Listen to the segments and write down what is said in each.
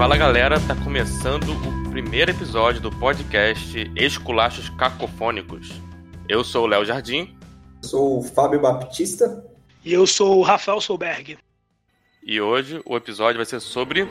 Fala galera, tá começando o primeiro episódio do podcast Esculachos Cacofônicos. Eu sou o Léo Jardim. Sou o Fábio Baptista. E eu sou o Rafael Solberg. E hoje o episódio vai ser sobre.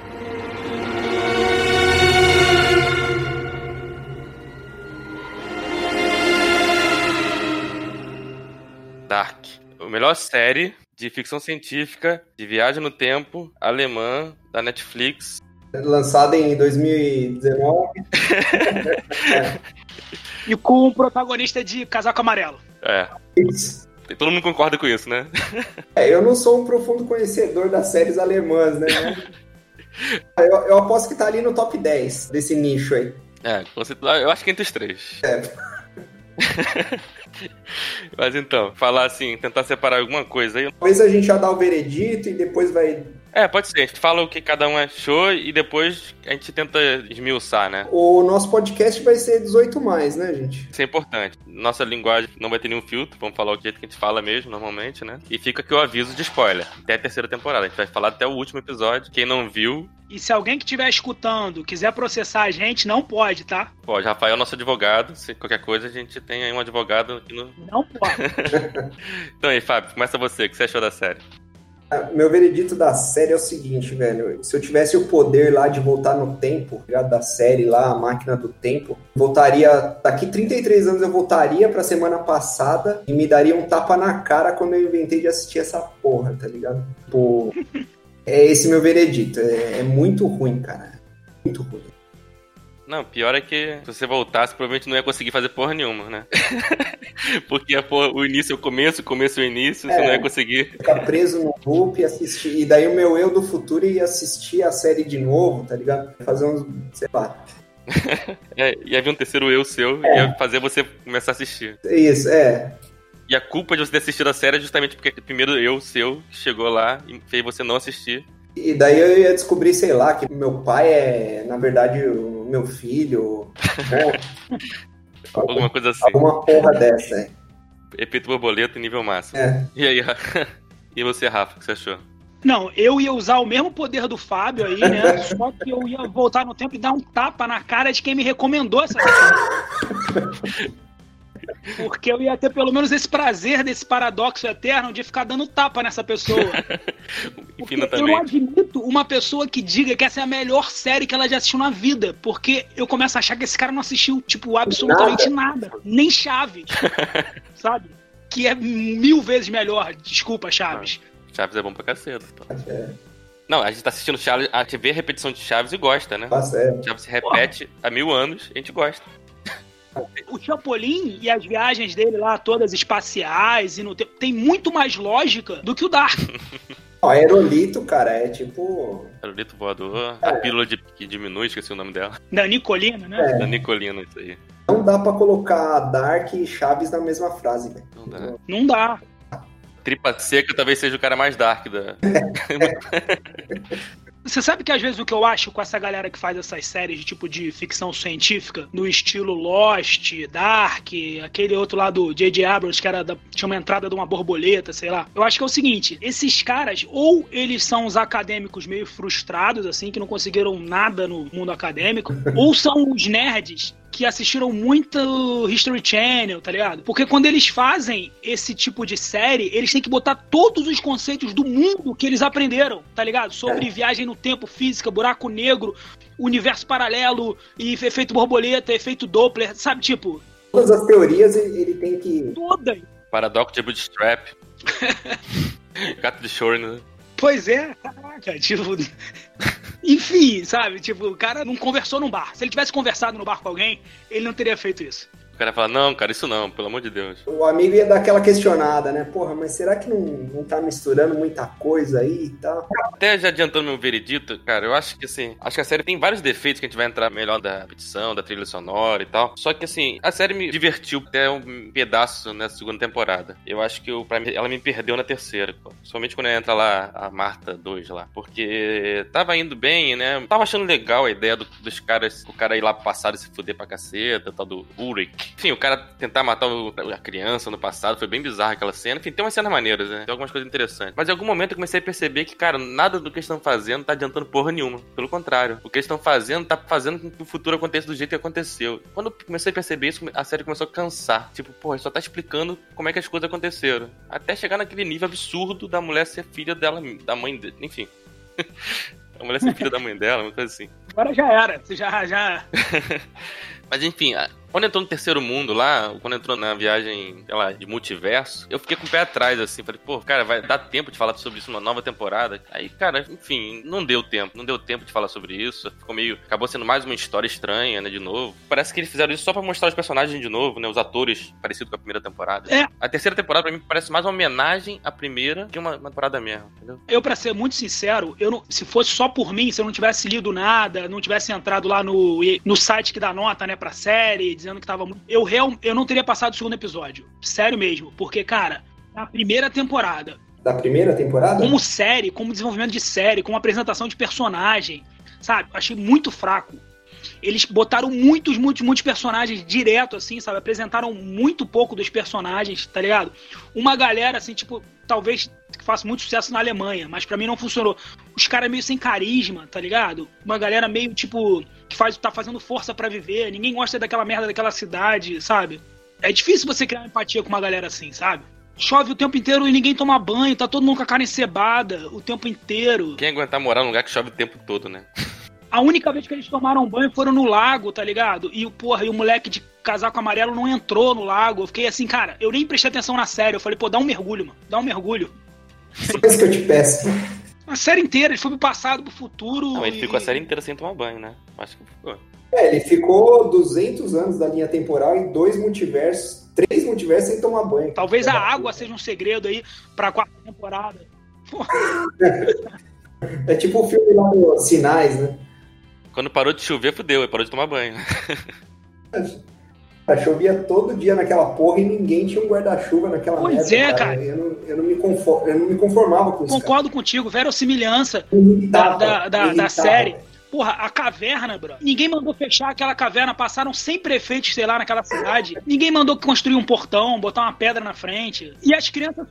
Dark. A melhor série de ficção científica, de viagem no tempo, alemã, da Netflix. Lançada em 2019. E com o protagonista de Casaco Amarelo. É. Isso. Todo mundo concorda com isso, né? É, eu não sou um profundo conhecedor das séries alemãs, né? eu, eu aposto que tá ali no top 10 desse nicho aí. É, você- eu acho que entre os três. É. Mas então, falar assim, tentar separar alguma coisa aí. Talvez a gente já dá o veredito e depois vai. É, pode ser. A gente fala o que cada um achou e depois a gente tenta esmiuçar, né? O nosso podcast vai ser 18 mais, né, gente? Isso é importante. Nossa linguagem não vai ter nenhum filtro, vamos falar o jeito que a gente fala mesmo, normalmente, né? E fica aqui o aviso de spoiler. Até a terceira temporada. A gente vai falar até o último episódio. Quem não viu, E se alguém que estiver escutando quiser processar a gente, não pode, tá? pode. Rafael é nosso advogado. Se qualquer coisa, a gente tem aí um advogado aqui no. Não pode. Então aí, Fábio, começa você. O que você achou da série? Meu veredito da série é o seguinte, velho. Se eu tivesse o poder lá de voltar no tempo, ligado? da série lá, a máquina do tempo, voltaria. Daqui 33 anos eu voltaria pra semana passada e me daria um tapa na cara quando eu inventei de assistir essa porra, tá ligado? Pô. É esse meu veredito. É, é muito ruim, cara. Muito ruim. Não, pior é que se você voltasse, provavelmente não ia conseguir fazer porra nenhuma, né? Porque porra- o início é o começo, o começo é o início, você É. não ia conseguir. Ficar preso no loop e assistir. E daí o meu eu do futuro ia assistir a série de novo, tá ligado? Fazer uns. sei lá. É, ia vir um terceiro eu seu e ia fazer você começar a assistir. Isso, é. E a culpa de você ter assistido a série é justamente porque o primeiro eu seu chegou lá e fez você não assistir. E daí eu ia descobrir, sei lá, que meu pai é, na verdade, o meu filho. Né? Alguma coisa assim. Alguma porra dessa, é. Efeito borboleta em nível máximo. É. E aí, e você, Rafa, o que você achou? Não, eu ia usar o mesmo poder do Fábio aí, né? Só que eu ia voltar no tempo e dar um tapa na cara de quem me recomendou essa. Porque eu ia ter pelo menos esse prazer desse paradoxo eterno de ficar dando tapa nessa pessoa. Porque eu não admito uma pessoa que diga que essa é a melhor série que ela já assistiu na vida. Porque eu começo a achar que esse cara não assistiu, tipo, absolutamente nada. Nem Chaves. sabe? Que é mil vezes melhor. Desculpa, Chaves. Chaves é bom pra caceta. É, Não, a gente tá assistindo Chaves, a gente vê a repetição de Chaves e gosta, né? tá certo. Chaves se repete há mil anos, a gente gosta. O Chapolin e as viagens dele lá, todas espaciais e no tempo, tem muito mais lógica do que o Dark. Ó, Aerolito, cara, é tipo. Aerolito voador, a pílula de, que diminui, esqueci o nome dela. Da Nicolina, né? Da Nicolina, isso aí. Não dá pra colocar Dark e Chaves na mesma frase, velho. Não dá. Não dá. Tripa seca talvez seja o cara mais dark da. Você sabe que às vezes o que eu acho com essa galera que faz essas séries de tipo de ficção científica, no estilo Lost, Dark, aquele outro lá do J.J. Abrams que era da- tinha uma entrada de uma borboleta, sei lá. Eu acho que é o seguinte, esses caras ou eles são os acadêmicos meio frustrados assim que não conseguiram nada no mundo acadêmico, ou são os nerds que assistiram muito History Channel, tá ligado? Porque quando eles fazem esse tipo de série, eles têm que botar todos os conceitos do mundo que eles aprenderam, tá ligado? Sobre viagem no tempo, física, buraco negro, universo paralelo e efeito borboleta, efeito Doppler, sabe? Tipo, Todas as teorias ele tem que. todas. Paradoxo de Bootstrap. Gato de Schrödinger. Pois é, caraca, tipo. Enfim, sabe? Tipo, o cara não conversou no bar. Se ele tivesse conversado no bar com alguém, ele não teria feito isso. O cara fala, não, cara, isso não, pelo amor de Deus. O amigo ia dar aquela questionada, né? Porra, mas será que não, não tá misturando muita coisa aí e tal? Até já adiantando meu veredito, cara, eu acho que assim, acho que a série tem vários defeitos que a gente vai entrar melhor da repetição, da trilha sonora e tal. Só que assim, a série me divertiu até um pedaço nessa segunda temporada. Eu acho que eu, pra mim, ela me perdeu na terceira, pô. somente quando entra lá a Marta 2 lá. Porque tava indo bem, né? Tava achando legal a ideia do- dos caras, o cara ir lá pro passado e se fuder pra caceta, tal do Ulrich. Enfim, o cara tentar matar o- a criança no passado foi bem bizarro aquela cena. Enfim, tem umas cenas maneiras, né? Tem algumas coisas interessantes. Mas em algum momento eu comecei a perceber que, cara, nada do que eles estão fazendo tá adiantando porra nenhuma. Pelo contrário. O que eles estão fazendo tá fazendo com que o futuro aconteça do jeito que aconteceu. Quando eu comecei a perceber isso, a série começou a cansar. Tipo, porra, só tá explicando como é que as coisas aconteceram. Até chegar naquele nível absurdo da mulher ser filha dela, da mãe dele. Enfim. a mulher ser filha da mãe dela, uma coisa assim. Agora já era. Você já, já. Mas enfim, quando entrou no terceiro mundo lá, quando entrou na viagem, sei lá, de multiverso, eu fiquei com o pé atrás, assim. Falei, pô, cara, vai dar tempo de falar sobre isso numa nova temporada. Aí, cara, enfim, não deu tempo. Não deu tempo de falar sobre isso. Ficou meio. Acabou sendo mais uma história estranha, né, de novo. Parece que eles fizeram isso só pra mostrar os personagens de novo, né? Os atores parecidos com a primeira temporada. É. A terceira temporada, pra mim, parece mais uma homenagem à primeira que uma, uma temporada mesmo, entendeu? Eu, pra ser muito sincero, eu não, se fosse só por mim, se eu não tivesse lido nada, não tivesse entrado lá no, no site que dá nota, né, pra série, dizendo que tava muito. Eu, real, eu não teria passado o segundo episódio. Sério mesmo. Porque, cara, na primeira temporada, Da primeira temporada? como série, como desenvolvimento de série, como apresentação de personagem, sabe? Achei muito fraco. Eles botaram muitos, muitos, muitos personagens direto, assim, sabe? Apresentaram muito pouco dos personagens, tá ligado? Uma galera, assim, tipo, talvez que faça muito sucesso na Alemanha, mas pra mim não funcionou. Os caras meio sem carisma, tá ligado? Uma galera meio, tipo, que faz, tá fazendo força pra viver. Ninguém gosta daquela merda daquela cidade, sabe? É difícil você criar empatia com uma galera assim, sabe? Chove o tempo inteiro e ninguém toma banho, tá todo mundo com a cara encebada o tempo inteiro. Quem aguentar morar num lugar que chove o tempo todo, né? A única vez que eles tomaram banho foram no lago, tá ligado? E, porra, e o moleque de casaco amarelo não entrou no lago. Eu fiquei assim, cara, eu nem prestei atenção na série. Eu falei, pô, dá um mergulho, mano. Dá um mergulho. Só isso que eu te peço. A série inteira, ele foi pro passado, pro futuro. Não, ele e- ficou a série inteira sem tomar banho, né? Acho que ficou. É, ele ficou 200 anos da linha temporal em dois multiversos, três multiversos sem tomar banho. Talvez a água seja um segredo aí pra quarta temporada. É tipo o filme lá do Sinais, né? Quando parou de chover, fudeu, ele parou de tomar banho. Ah, Chovia todo dia naquela porra e ninguém tinha um guarda-chuva naquela Pois merda, é, cara. Eu não, eu, não me eu não me conformava com isso. cara. Concordo contigo, verossimilhança irritava, da- da- da irritava. série. Porra, a caverna, bro. Ninguém mandou fechar aquela caverna. Passaram 100 prefeitos, sei lá, naquela cidade. Ninguém mandou construir um portão, botar uma pedra na frente. E as crianças.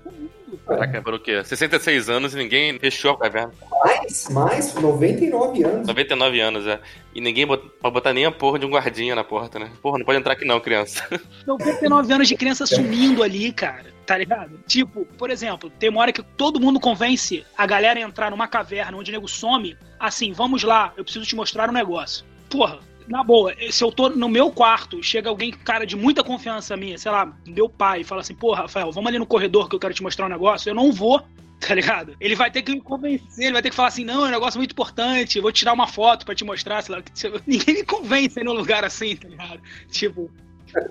Caraca, parou o quê? 66 anos e ninguém fechou a caverna. Mais, mais, 99 anos. 99 anos, é. E ninguém bot... pode botar nem a porra de um guardinha na porta, né? Porra, não pode entrar aqui não, criança. 99 anos de criança sumindo ali, cara. Tá ligado? Tipo, por exemplo, tem uma hora que todo mundo convence a galera a entrar numa caverna onde o nego some. Assim, vamos lá, eu preciso te mostrar um negócio. Porra, na boa, se eu tô no meu quarto, chega alguém, cara, de muita confiança minha, sei lá, meu pai, fala assim, pô, Rafael, vamos ali no corredor que eu quero te mostrar um negócio, eu não vou. Tá ligado? Ele vai ter que me convencer, ele vai ter que falar assim: não, é um negócio muito importante, vou tirar uma foto pra te mostrar, sei lá. Ninguém me convence num lugar assim, tá ligado? Tipo,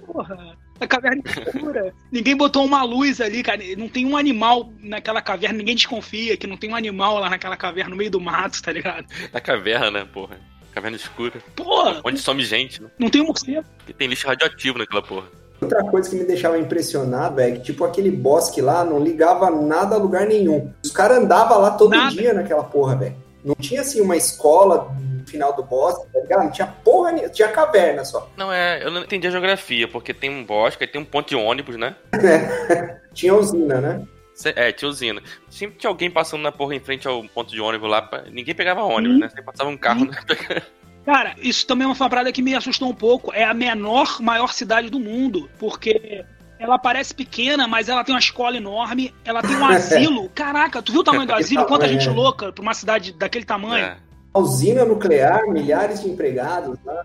porra, a caverna escura. Ninguém botou uma luz ali, cara. Não tem um animal naquela caverna, ninguém desconfia que não tem um animal lá naquela caverna, no meio do mato, tá ligado? Na caverna, né, porra? Caverna escura. Porra, Onde some gente, né? não tem um morcego. E tem lixo radioativo naquela porra. Outra coisa que me deixava impressionado é que, tipo, aquele bosque lá não ligava nada a lugar nenhum. Os caras andavam lá todo Nada. dia naquela porra, velho. Não tinha, assim, uma escola no final do bosque, tá ligado? Não tinha porra nenhuma. Tinha caverna só. Não, é. Eu não entendi a geografia, porque tem um bosque, aí tem um ponto de ônibus, né? Tinha usina, né? É, tinha usina. Sempre tinha alguém passando na porra em frente ao ponto de ônibus lá. pra- Ninguém pegava ônibus, Hum. né? Sempre passava um carro. Né? Cara, isso também é uma parada que me assustou um pouco. É a menor, maior cidade do mundo, porque ela parece pequena, mas ela tem uma escola enorme, ela tem um asilo. Caraca, tu viu o tamanho do asilo? Quanta gente louca pra uma cidade daquele tamanho? É. Usina nuclear, milhares de empregados lá.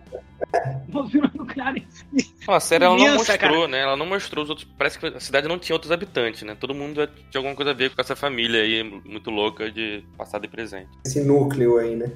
Uma vila nuclear em si. Não, a série ela não mostrou, né? Ela não mostrou os outros. Parece que a cidade não tinha outros habitantes, né? Todo mundo tinha alguma coisa a ver com essa família aí, muito louca de passado e presente. Esse núcleo aí, né?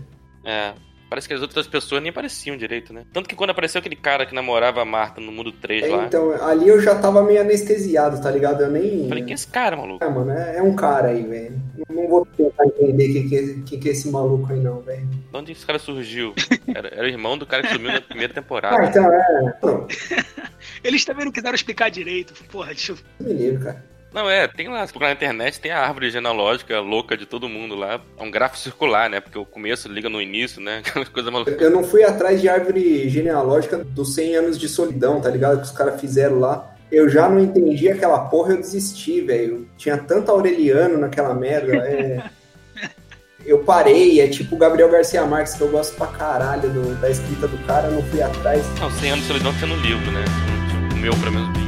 É. Parece que as outras pessoas nem pareciam direito, né? Tanto que quando apareceu aquele cara que namorava a Marta no mundo 3 É, lá, então, ali eu já tava meio anestesiado, tá ligado? Eu nem. falei, quem é esse cara, maluco? É, mano, é, é um cara aí, velho. Não, vou tentar entender quem que, é- quem que é esse maluco aí, não, velho. De onde esse cara surgiu? Era, era o irmão do cara que sumiu na primeira Ah, temporada. então é. Não, Eles também não quiseram explicar direito. Porra, deixa eu... me livre, cara. Não, é, tem lá, na internet, tem a árvore genealógica louca de todo mundo lá. É um gráfico circular, né? Porque o começo liga no início, né? Aquelas coisas malucas. Eu não fui atrás de árvore genealógica dos 100 anos de solidão, tá ligado? Que os caras fizeram lá. Eu já não entendi aquela porra, eu desisti, velho. Tinha tanto Aureliano naquela merda. É... eu parei, é tipo o Gabriel Garcia Marques, que eu gosto pra caralho do, da escrita do cara, eu não fui atrás. Não, 100 anos de solidão tinha no livro, né? O meu, pelo menos,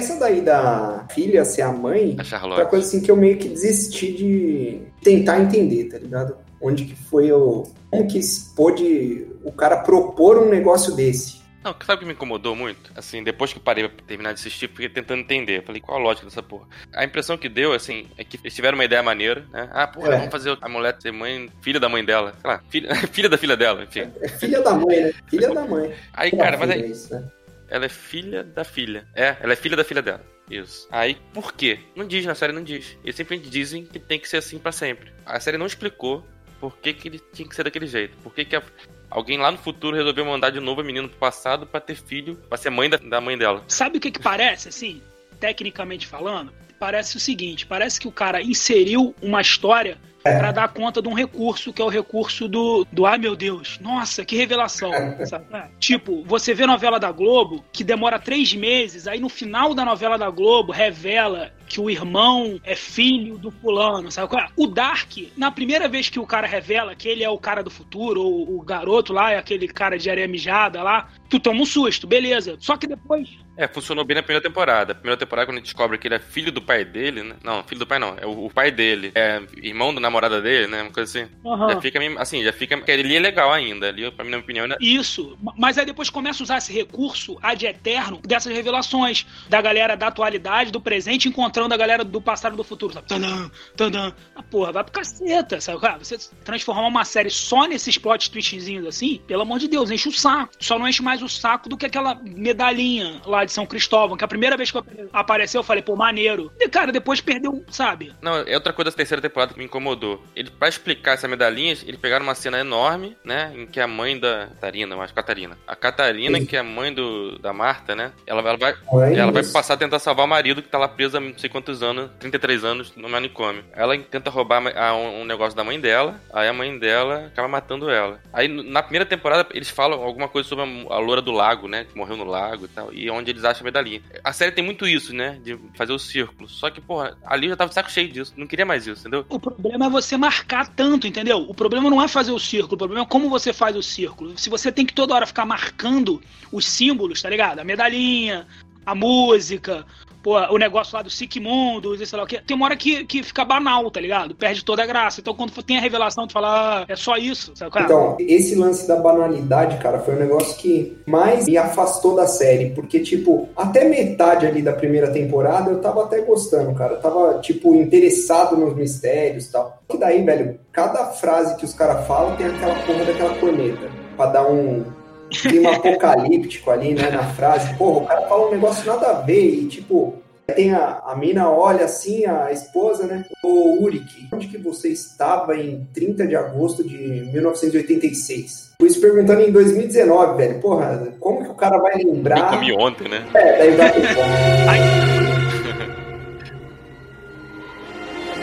essa daí da filha ser a mãe, A é uma coisa assim que eu meio que desisti de tentar entender, tá ligado? Onde que foi o. Como que se pôde o cara propor um negócio desse? Não, sabe o que me incomodou muito? Assim, depois que eu parei pra terminar de assistir, fiquei tentando entender. Falei, qual a lógica dessa porra? A impressão que deu, assim, é que eles tiveram uma ideia maneira, né? Ah, porra, É. vamos fazer a mulher ser mãe, filha da mãe dela. Sei lá, filha, filha da filha dela, enfim. É filha da mãe, né? Filha da mãe. Aí, cara, mas aí, é isso, né? Ela é filha da filha. É, ela é filha da filha dela. Isso. Aí, por quê? Não diz, na série não diz. Eles simplesmente dizem que tem que ser assim pra sempre. A série não explicou por que, que ele tinha que ser daquele jeito. Por que, que a- alguém lá no futuro resolveu mandar de novo a menina pro passado pra ter filho, pra ser mãe da, da mãe dela. Sabe o que que parece, assim, tecnicamente falando? Parece o seguinte, parece que o cara inseriu uma história pra dar conta de um recurso, que é o recurso do, do ai meu Deus, nossa, que revelação. sabe? É, Tipo, você vê novela da Globo, que demora três meses, aí no final da novela da Globo revela que o irmão é filho do fulano, sabe qual é? O Dark, na primeira vez que o cara revela que ele é o cara do futuro, ou o garoto lá, é aquele cara de areia mijada lá, tu toma um susto, beleza. Só que depois É, funcionou bem na primeira temporada. Primeira temporada, quando a gente descobre que ele é filho do pai dele, né? Não, filho do pai não. É o, o pai dele. É irmão da namorada dele, né? Uma coisa assim. Aham. Já fica assim, já fica. Porque ali é legal ainda. Ali, pra minha opinião, ainda. Isso, mas aí depois começa a usar esse recurso ad eterno dessas revelações da galera da atualidade, do presente, encontrando a galera do passado e do futuro. Sabe? Tadã, tadã. Ah, porra, vai pro caceta, sabe? Cara, você transformar uma série só nesses plot twistzinhos assim, pelo amor de Deus, enche o saco. Só não enche mais o saco do que aquela medalhinha lá de São Cristóvão, que a primeira vez que apareceu eu falei, pô, maneiro. E, cara, depois perdeu, sabe? Não, é outra coisa da terceira temporada que me incomodou. Ele, pra explicar essa medalhinha, eles pegaram uma cena enorme, né? Em que a mãe da. Catarina, mas Catarina. A Catarina, Sim. que é a mãe do, da Marta, né? Ela, ela vai. Ela vai passar a tentar salvar o marido que tá lá preso há não sei quantos anos, 33 anos, no manicômio. Ela tenta roubar a- um, um negócio da mãe dela, aí a mãe dela acaba matando ela. Aí na primeira temporada eles falam alguma coisa sobre a, a loura do lago, né? Que morreu no lago e tal, e onde eles acham a medalhinha. A série tem muito isso, né? De fazer o círculo. Só que, porra, ali eu já tava de saco cheio disso. Não queria mais isso, entendeu? O problema é você marcar tanto, entendeu? O problema não é fazer o círculo, o problema é como você faz o círculo. Se você tem que toda hora ficar marcando os símbolos, tá ligado? A medalhinha, a música, pô, o negócio lá do Sigmundos, e sei lá o quê. Tem uma hora que, que fica banal, tá ligado? Perde toda a graça. Então quando tem a revelação, tu fala, ah, é só isso, sabe? Cara, Então, esse lance da banalidade, cara, foi um negócio que mais me afastou da série. Porque, tipo, até metade ali da primeira temporada eu tava até gostando, cara. Eu tava, tipo, interessado nos mistérios e tal. Que daí, velho, cada frase que os caras falam tem aquela porra daquela corneta. Pra dar um clima apocalíptico ali, né, na frase. Porra, o cara fala um negócio nada a ver e, tipo, tem a, a mina olha assim, a esposa, né? Ô Uric, onde que você estava em 30 de agosto de 1986? Fui se perguntando em 2019, velho. Porra, como que o cara vai Eu lembrar? comi ontem, né? É, daí vai ter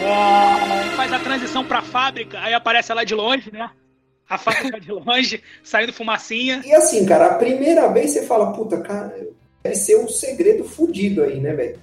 Ah, faz a transição pra fábrica, aí aparece ela de longe, né? A fábrica de longe, saindo fumacinha. E assim, cara, a primeira vez você fala, puta, cara, deve ser um segredo fudido aí, né, velho?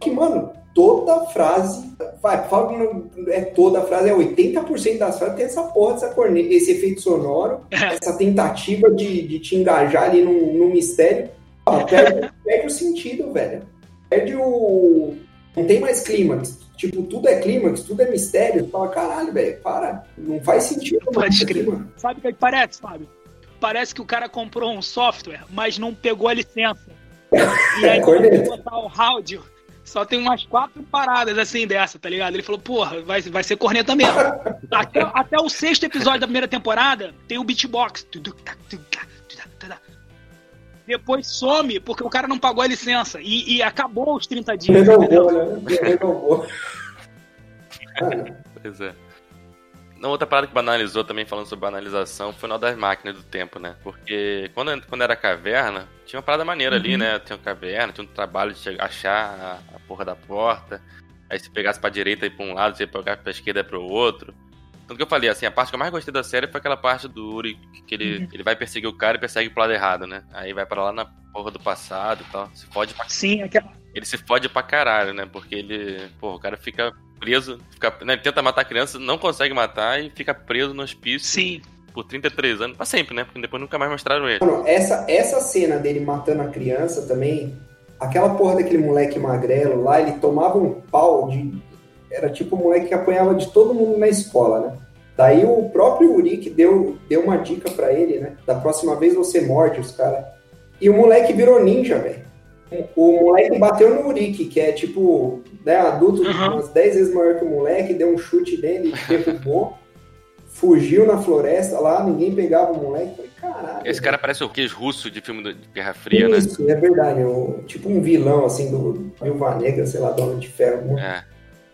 Que, mano, toda frase, vai, fala que não é toda frase, é 80% das frases tem essa porra dessa corneta, esse efeito sonoro, essa tentativa de, de te engajar ali num, num mistério. Ah, perde, perde o sentido, velho. Perde o. Não tem mais clímax. Tipo, tudo é clímax, tudo é mistério. Tu fala, caralho, velho, para. Não faz sentido. Pode crer. aqui, mano. Sabe o que parece, Fábio? Parece que o cara comprou um software, mas não pegou a licença. E aí, ele botar o áudio, só tem umas quatro paradas assim dessa, tá ligado? Ele falou, porra, vai, vai ser corneta mesmo. Até, até o sexto episódio da primeira temporada tem o beatbox. Depois some porque o cara não pagou a licença e, e acabou os 30 dias. Renovou, né? Renovou. pois é. Na outra parada que banalizou também, falando sobre banalização, foi na das máquinas do tempo, né? Porque quando, quando era caverna, tinha uma parada maneira uhum. ali, né? Tinha uma caverna, tinha um trabalho de achar a, a porra da porta. Aí se pegasse pra direita e pra um lado, você pegasse pra esquerda e pro outro. Tanto que eu falei, assim, a parte que eu mais gostei da série foi aquela parte do Uri, que ele, uhum. ele vai perseguir o cara e persegue pro lado errado, né? Aí vai para lá na porra do passado e tal. Se fode pra Sim, aquela. Ele se fode pra caralho, né? Porque ele. Porra, o cara fica preso, fica, né, ele tenta matar a criança, não consegue matar e fica preso no hospício. Sim. Por 33 anos, pra sempre, né? Porque depois nunca mais mostraram ele. Mano, essa, essa cena dele matando a criança também, aquela porra daquele moleque magrelo lá, ele tomava um pau de era tipo o moleque que apanhava de todo mundo na escola, né? Daí o próprio Uric deu, deu uma dica para ele, né? Da próxima vez você morde os caras. E o moleque virou ninja, velho. O moleque bateu no Uric, que é tipo, né, adulto uhum. umas 10 vezes maior que o moleque, deu um chute nele, derrubou, fugiu na floresta lá, ninguém pegava o moleque. Falei, caralho. Esse cara parece o que russo de filme de Guerra Fria, Isso, né? Isso, é verdade. Um, tipo um vilão, assim, do Viúva Negra, sei lá, Dono de Ferro. É.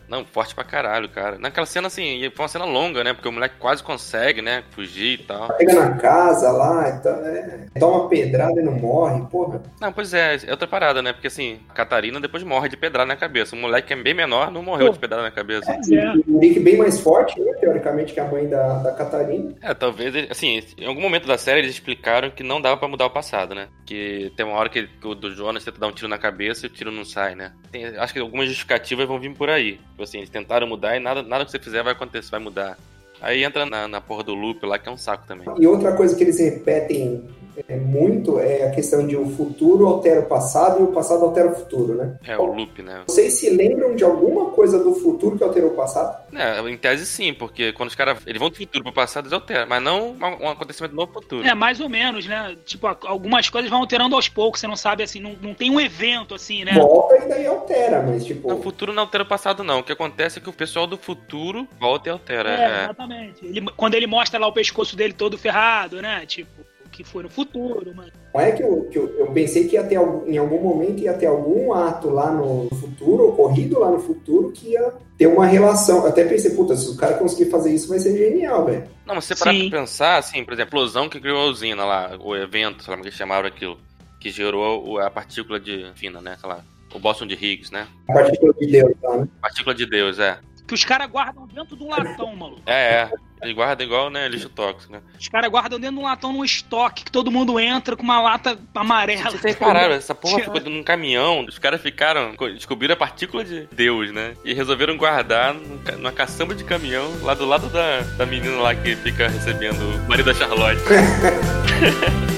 Não, forte pra caralho, cara. Naquela cena, assim, foi uma cena longa, né? Porque o moleque quase consegue, né? Fugir e tal. Pega na casa lá, então, é... toma pedrada e não morre, porra. Não, pois é, é outra parada, né? Porque assim, a Catarina depois morre de pedrada na cabeça. O moleque que é bem menor não morreu Pô. de pedrada na cabeça. É, o Nick bem mais forte, né? Teoricamente, que a mãe da, da Catarina. É, talvez, assim, em algum momento da série eles explicaram que não dava pra mudar o passado, né? Que tem uma hora que o do Jonas tenta dar um tiro na cabeça e o tiro não sai, né? Tem, acho que algumas justificativas vão vir por aí. Tipo assim, eles tentaram mudar e nada, nada que você fizer vai acontecer, vai mudar. Aí entra na, na porra do loop lá, que é um saco também. E outra coisa que eles repetem é, muito é a questão de o futuro altera o passado e o passado altera o futuro, né? É, o loop, né? Vocês se lembram de alguma coisa do futuro que alterou o passado? É, em tese sim, porque quando os caras eles vão do futuro pro passado, eles alteram, mas não um acontecimento no futuro. É, mais ou menos, né? Tipo, algumas coisas vão alterando aos poucos, você não sabe, assim, não, não tem um evento, assim, né? Volta e daí altera, mas tipo... No futuro não altera o passado, não. O que acontece é que o pessoal do futuro volta e altera. É, é. exatamente. Ele, quando ele mostra lá o pescoço dele todo ferrado, né? Tipo que foi no futuro, mano. Não é que eu, que eu, eu, pensei que ia ter, em algum momento ia ter algum ato lá no futuro, ocorrido lá no futuro, que ia ter uma relação. Até pensei, puta, se o cara conseguir fazer isso vai ser genial, velho. Não, mas você parar pra pensar, assim, por exemplo, a explosão que criou a usina lá, o evento, sei lá como que chamaram aquilo, que gerou a partícula de fina, né, sei lá, o Boston de Higgs, né? A partícula de Deus, tá, né? Partícula de Deus, é. Que os caras guardam dentro de um latão, maluco. É, é. Eles guardam igual, né, lixo tóxico, né? Os caras guardam dentro de um latão num estoque que todo mundo entra com uma lata amarela. Vocês pararam, essa porra ficou num caminhão. Os caras ficaram, descobriram a partícula de Deus, né? E resolveram guardar numa caçamba de caminhão lá do lado da, da menina lá que fica recebendo o marido da Charlotte.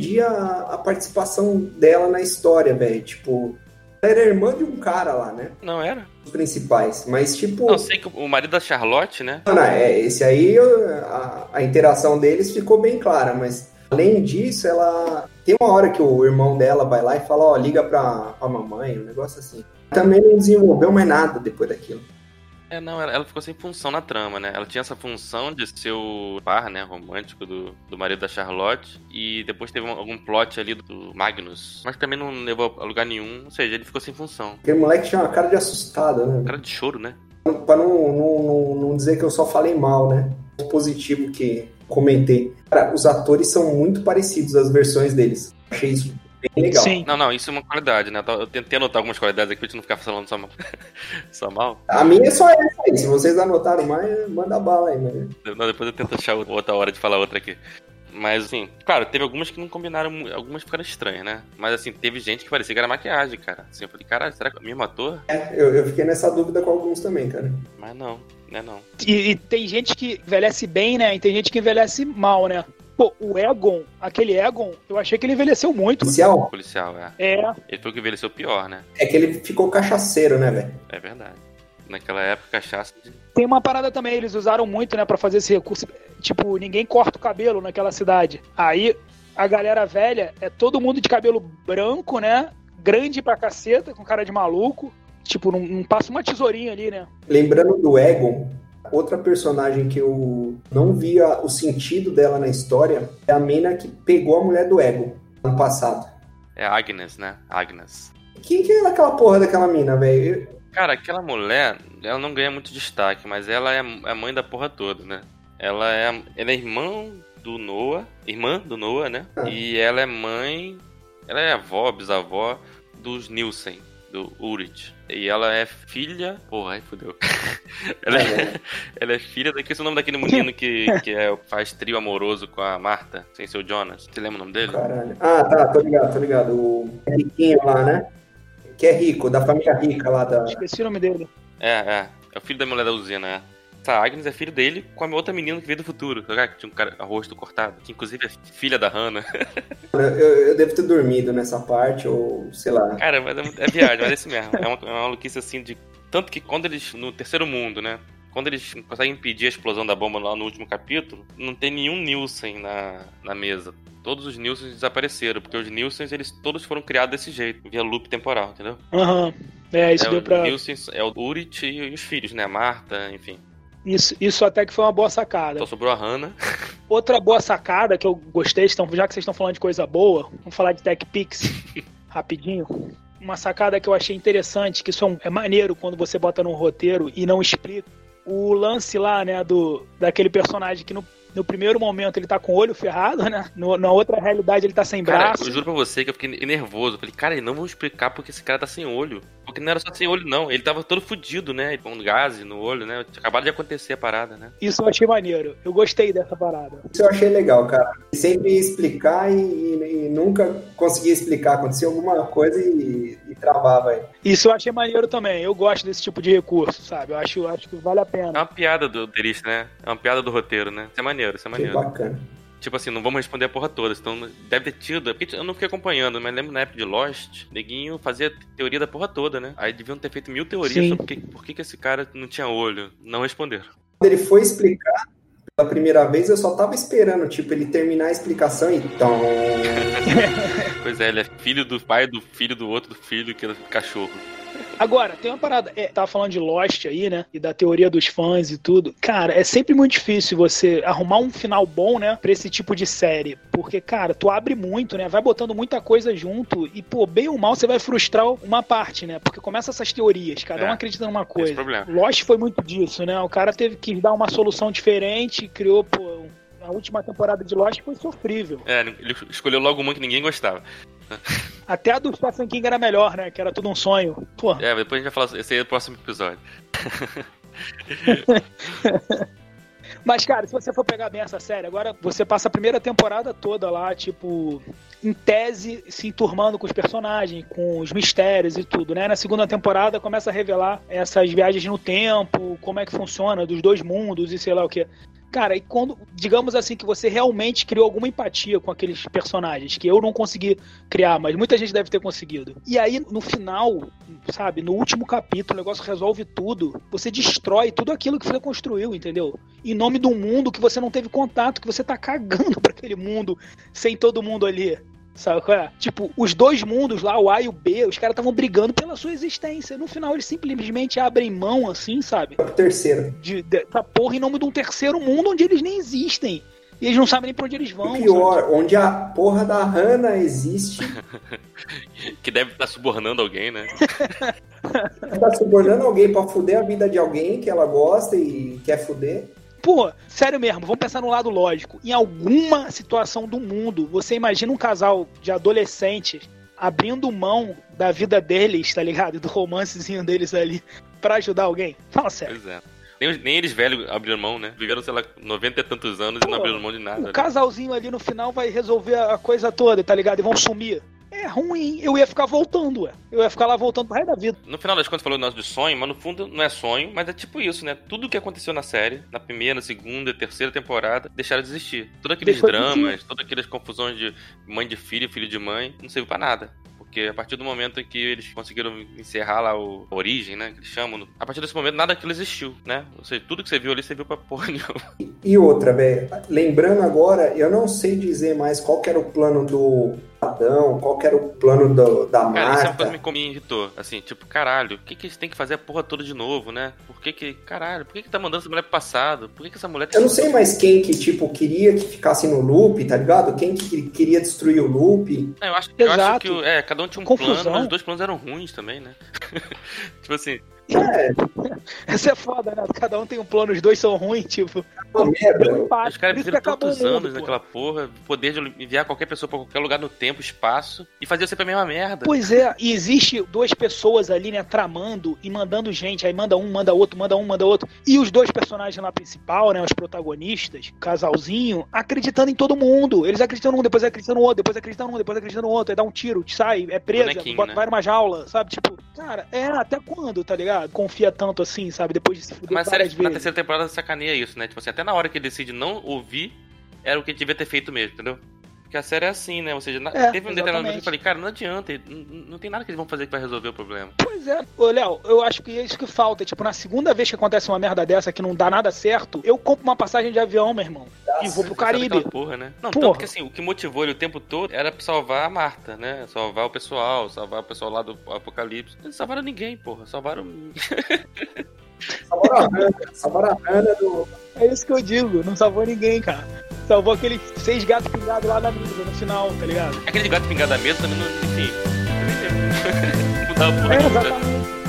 entendia a, a participação dela na história, velho. Tipo, ela era irmã de um cara lá, né? Não era? Os principais, mas tipo. Não, sei que o marido da Charlotte, né? Não, não é, esse aí, a, a interação deles ficou bem clara, mas além disso, ela. Tem uma hora que o irmão dela vai lá e fala: Ó, liga pra, pra mamãe, um negócio assim. Também não desenvolveu mais nada depois daquilo. É, não, ela, ela, ficou sem função na trama, né? Ela tinha essa função de ser o par, né, romântico do, do marido da Charlotte. E depois teve um, algum plot ali do Magnus. Mas também não levou a lugar nenhum. Ou seja, ele ficou sem função. Aquele moleque tinha uma cara de assustado, né? Cara de choro, né? Pra não, não, não, não dizer que eu só falei mal, né? O positivo que comentei. Cara, os atores são muito parecidos, as versões deles. Achei isso bem legal. Sim. Não, não, isso é uma qualidade, né? Eu tentei anotar algumas qualidades aqui pra gente não ficar falando só mal. só mal. A minha é só essa aí. Se vocês anotaram mais, manda bala aí, né? Não, depois eu tento achar outra hora de falar outra aqui. Mas, assim, claro, teve algumas que não combinaram, algumas ficaram estranhas, né? Mas, assim, teve gente que parecia que era maquiagem, cara. Assim, eu falei, caralho, será que é o mesmo ator? É, eu, eu fiquei nessa dúvida com alguns também, cara. Mas não, né não. E, e, tem gente que envelhece bem, né? E tem gente que envelhece mal, né? Pô, o Egon, aquele Egon, eu achei que ele envelheceu muito. Policial? Policial, é. É. Ele foi o que envelheceu pior, né? É que ele ficou cachaceiro, né, velho? É verdade. naquela época, cachaça. Tem uma parada também, eles usaram muito, né, pra fazer esse recurso. Tipo, ninguém corta o cabelo naquela cidade. Aí a galera velha é todo mundo de cabelo branco, né? Grande pra caceta, com cara de maluco. Tipo, não, não passa uma tesourinha ali, né? Lembrando do Egon, outra personagem que eu não via o sentido dela na história é a mina que pegou a mulher do Egon no passado. É Agnes, né? Agnes. Quem que é aquela porra daquela mina, velho? Cara, aquela mulher, ela não ganha muito destaque, mas ela é a mãe da porra toda, né? Ela é, ela é irmã do Noah, irmã do Noah, né? Ah. E ela é mãe, ela é avó, bisavó dos Nielsen, do Urit. E ela é filha. Porra, aí fodeu. ela, é, ela é filha daquele. Esse é o nome daquele menino que, que é, faz trio amoroso com a Marta, sem ser o Jonas. Você lembra o nome dele? Caralho. Ah, tá, tô ligado, tô ligado. O riquinho lá, né? Que é rico, da família rica lá da. Esqueci o nome dele. É, é. É o filho da mulher da usina, é. Essa Agnes é filho dele com a outra menina que veio do futuro, tá que tinha um cara, rosto cortado, que inclusive é filha da Hannah. eu, eu, devo ter dormido nessa parte, ou sei lá. Cara, mas é, é viagem, mas é esse mesmo. É uma, é uma maluquice assim de. Tanto que quando eles. No terceiro mundo, né? Quando eles conseguem impedir a explosão da bomba lá no último capítulo, não tem nenhum Nielsen na, na mesa. Todos os Nielsens desapareceram, porque os Nielsens, eles todos foram criados desse jeito, via loop temporal, entendeu? Aham. Uhum. É, isso é, deu pra. O Nielsen é o Urit e os filhos, né? A Marta, enfim. Isso, isso até que foi uma boa sacada. Então sobrou a Hannah. Outra boa sacada que eu gostei, então, já que vocês estão falando de coisa boa, vamos falar de Tech Pix rapidinho. Uma sacada que eu achei interessante, que isso é, é maneiro quando você bota no roteiro e não explica. O lance lá, né, do, daquele personagem que no no primeiro momento ele tá com o olho ferrado, né? No, na outra realidade ele tá sem cara, braço. Eu juro pra você que eu fiquei nervoso. Eu falei, cara, não vou explicar porque esse cara tá sem olho. Porque não era só sem olho, não. Ele tava todo fudido, né? Com gás no olho, né? Acabado de acontecer a parada, né? Isso eu achei maneiro. Eu gostei dessa parada. Isso eu achei legal, cara. Sempre explicar e, e, e nunca conseguia explicar. Acontecia alguma coisa e, e travava aí. Isso eu achei maneiro também. Eu gosto desse tipo de recurso, sabe? Eu acho, acho que vale a pena. É uma piada do roteirista, né? É uma piada do roteiro, né? Isso é maneiro, isso é maneiro. Que bacana. Tipo assim, não vamos responder a porra toda. Então deve ter tido. É porque eu não fiquei acompanhando, mas lembro na época de Lost, neguinho fazia teoria da porra toda, né? Aí deviam ter feito mil teorias Sim. sobre que, por que, que esse cara não tinha olho. Não responderam. Quando ele foi explicar pela primeira vez, eu só tava esperando, tipo, ele terminar a explicação e então. pois é, ele é filho do pai do filho do outro do filho que cachorro. Agora, tem uma parada. É, tava falando de Lost aí, né? E da teoria dos fãs e tudo. Cara, é sempre muito difícil você arrumar um final bom, né? Pra esse tipo de série. Porque, cara, tu abre muito, né? Vai botando muita coisa junto. E, pô, bem ou mal, você vai frustrar uma parte, né? Porque começa essas teorias, cada é, um acredita numa coisa. Lost foi muito disso, né? O cara teve que dar uma solução diferente, criou, pô, a última temporada de Lost foi sofrível. É, ele escolheu logo uma que ninguém gostava. Até a do Stephen King era melhor, né? Que era tudo um sonho. Pô. É, depois a gente vai falar. Esse aí é o próximo episódio. Mas, cara, se você for pegar bem essa série, agora você passa a primeira temporada toda lá, tipo, em tese, se enturmando com os personagens, com os mistérios e tudo, né? Na segunda temporada começa a revelar essas viagens no tempo, como é que funciona, dos dois mundos e sei lá o que. Cara, e quando, digamos assim, que você realmente criou alguma empatia com aqueles personagens, que eu não consegui criar, mas muita gente deve ter conseguido. E aí, no final, sabe, no último capítulo, o negócio resolve tudo. Você destrói tudo aquilo que você construiu, entendeu? Em nome de um mundo que você não teve contato, que você tá cagando para aquele mundo sem todo mundo ali. Sabe qual é? Tipo, os dois mundos lá, o A e o B, os caras estavam brigando pela sua existência. No final, eles simplesmente abrem mão, assim, sabe? O terceiro. De, de, da porra em nome de um terceiro mundo onde eles nem existem. E eles não sabem nem pra onde eles vão. O pior, sabe? onde a porra da Hannah existe. que deve estar subornando alguém, né? tá subornando alguém pra fuder a vida de alguém que ela gosta e quer fuder. Pô, sério mesmo, vamos pensar no lado lógico. Em alguma situação do mundo, você imagina um casal de adolescentes abrindo mão da vida deles, tá ligado? Do romancezinho deles ali para ajudar alguém? Fala sério. Pois é. Nem, nem, eles velhos abriram mão, né? Viveram, sei lá, 90 e tantos anos Pô, e não abriram mão de nada. O né? casalzinho ali no final vai resolver a coisa toda, tá ligado? E vão sumir é ruim. Eu ia ficar voltando, ué. Eu ia ficar lá voltando pro resto da vida. No final das contas, falou o nosso de sonho, mas no fundo não é sonho, mas é tipo isso, né? Tudo que aconteceu na série, na primeira, na segunda, terceira temporada, deixaram de existir. Todos aqueles Deixou dramas, todas aquelas confusões de mãe de filho, filho de mãe, não serviu pra nada Porque a partir do momento em que eles conseguiram encerrar lá o a origem, né? Que eles chamam, a partir desse momento nada aquilo existiu, né? Ou seja, tudo que você viu ali, você viu pra porra nenhuma. E outra, velho, lembrando agora, eu não sei dizer mais qual que era o plano do Adão, qual que era o plano do, da Cara, é Marta. coisa que me irritou. Assim, tipo, caralho, por que, que eles têm que fazer a porra toda de novo, né? Por que que, caralho, por que que tá mandando essa mulher pro passado? Por que que essa mulher... Eu não sei mais quem que, tipo, queria que ficasse no loop, tá ligado? Quem que queria destruir o loop. É, Eu acho, eu acho que o- é, cada um tinha um Confusão. plano, mas os dois planos eram ruins também, né? tipo assim, É, Essa é foda, né? Cada um tem um plano, os dois são ruins, tipo. uma merda. Os caras acabou tantos o anos pô. naquela porra, poder de enviar qualquer pessoa pra qualquer lugar no tempo, espaço, e fazer sempre a mesma merda. Pois é, e existe duas pessoas ali, né, tramando e mandando gente. Aí manda um, manda outro, manda um, manda outro. E os dois personagens lá principal, né, os protagonistas, casalzinho, acreditando em todo mundo. Eles acreditam num, depois acreditam no outro, depois acreditam num, depois acreditam no outro. Aí dá um tiro, sai, é preso, né? vai numa jaula, sabe? Tipo, cara, é, até quando, tá ligado? Confia tanto assim, sabe? Depois de se fuder Mas várias na terceira temporada sacaneia isso, né? Tipo assim, até na hora que ele decide não ouvir, era o que ele devia ter feito mesmo, entendeu? Porque a série é assim, né? Ou seja, na- É, teve um determinado momento que eu falei, cara, não adianta, não, não tem nada que eles vão fazer que vai resolver o problema. Pois é. Ô, Léo, eu acho que é isso que falta. Tipo, na segunda vez que acontece uma merda dessa que não dá nada certo, eu compro uma passagem de avião, meu irmão. e vou pro Caribe. Porra, né? Não, Porra. tanto que assim, o que motivou ele o tempo todo era pra salvar a Marta, né? Salvar o pessoal, salvar o pessoal lá do Apocalipse. Eles salvaram ninguém, porra. Salvaram. Salvaram a Hannah, salvaram a Hannah do. É isso que eu digo, não salvou ninguém, cara. Salvou aqueles seis gatos pingados lá na mesa no final, tá ligado? Aquele gato pingado da mesa também não. Enfim. também Não porra É, exatamente.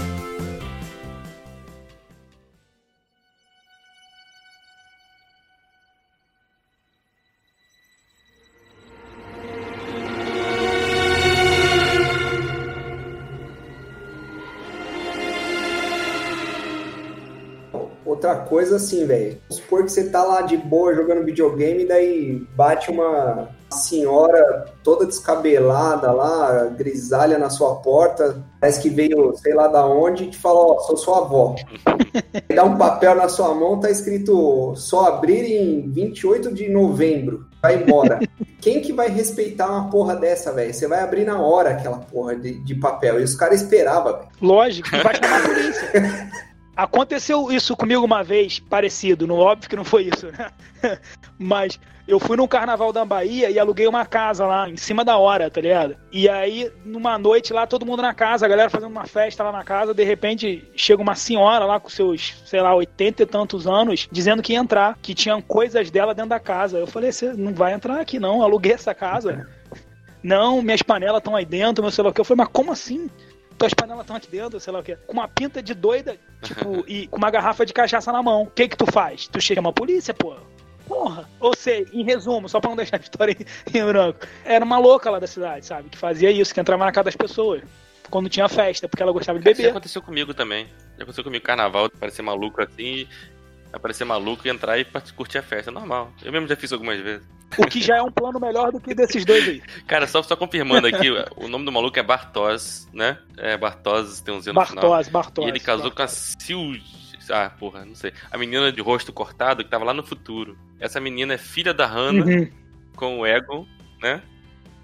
Outra coisa assim, velho. Vamos supor que você tá lá de boa jogando videogame, daí bate uma senhora toda descabelada lá, grisalha na sua porta, parece que veio sei lá da onde, e te fala, ó, sou sua avó. Dá um papel na sua mão, tá escrito só abrir em 28 de novembro. Vai embora. Quem que vai respeitar uma porra dessa, velho? Você vai abrir na hora aquela porra de, de papel. E os caras esperavam, velho. Lógico, que vai chamar a polícia. Aconteceu isso comigo uma vez, parecido, no óbvio que não foi isso, né? Mas eu fui num carnaval da Bahia e aluguei uma casa lá, em cima da hora, tá ligado? E aí, numa noite lá, todo mundo na casa, a galera fazendo uma festa lá na casa, de repente chega uma senhora lá com seus, sei lá, oitenta e tantos anos, dizendo que ia entrar, que tinham coisas dela dentro da casa. Eu falei, você não vai entrar aqui não, eu aluguei essa casa. Não, minhas panelas estão aí dentro, meu que. Eu falei, mas como assim? Tuas panelas estão aqui dentro, sei lá o que. Com uma pinta de doida, tipo, e com uma garrafa de cachaça na mão. O que que tu faz? Tu chama a polícia, pô. Porra. Ou seja, em resumo, só pra não deixar a história em, em branco. Era uma louca lá da cidade, sabe? Que fazia isso, que entrava na casa das pessoas. Quando tinha festa, porque ela gostava de Isso beber. aconteceu comigo também. Já aconteceu comigo carnaval, parecer maluco assim, aparecer maluco e entrar e curtir a festa. Normal. Eu mesmo já fiz algumas vezes. O que já é um plano melhor do que desses dois aí. Cara, só, só confirmando aqui, o nome do maluco é Bartos, né? É Bartos, tem um Z no final. Bartos, Bartos. E ele casou com a Sil... Ah, porra, não sei. A menina de rosto cortado que tava lá no futuro. Essa menina é filha da Hannah Uhum. com o Egon, né?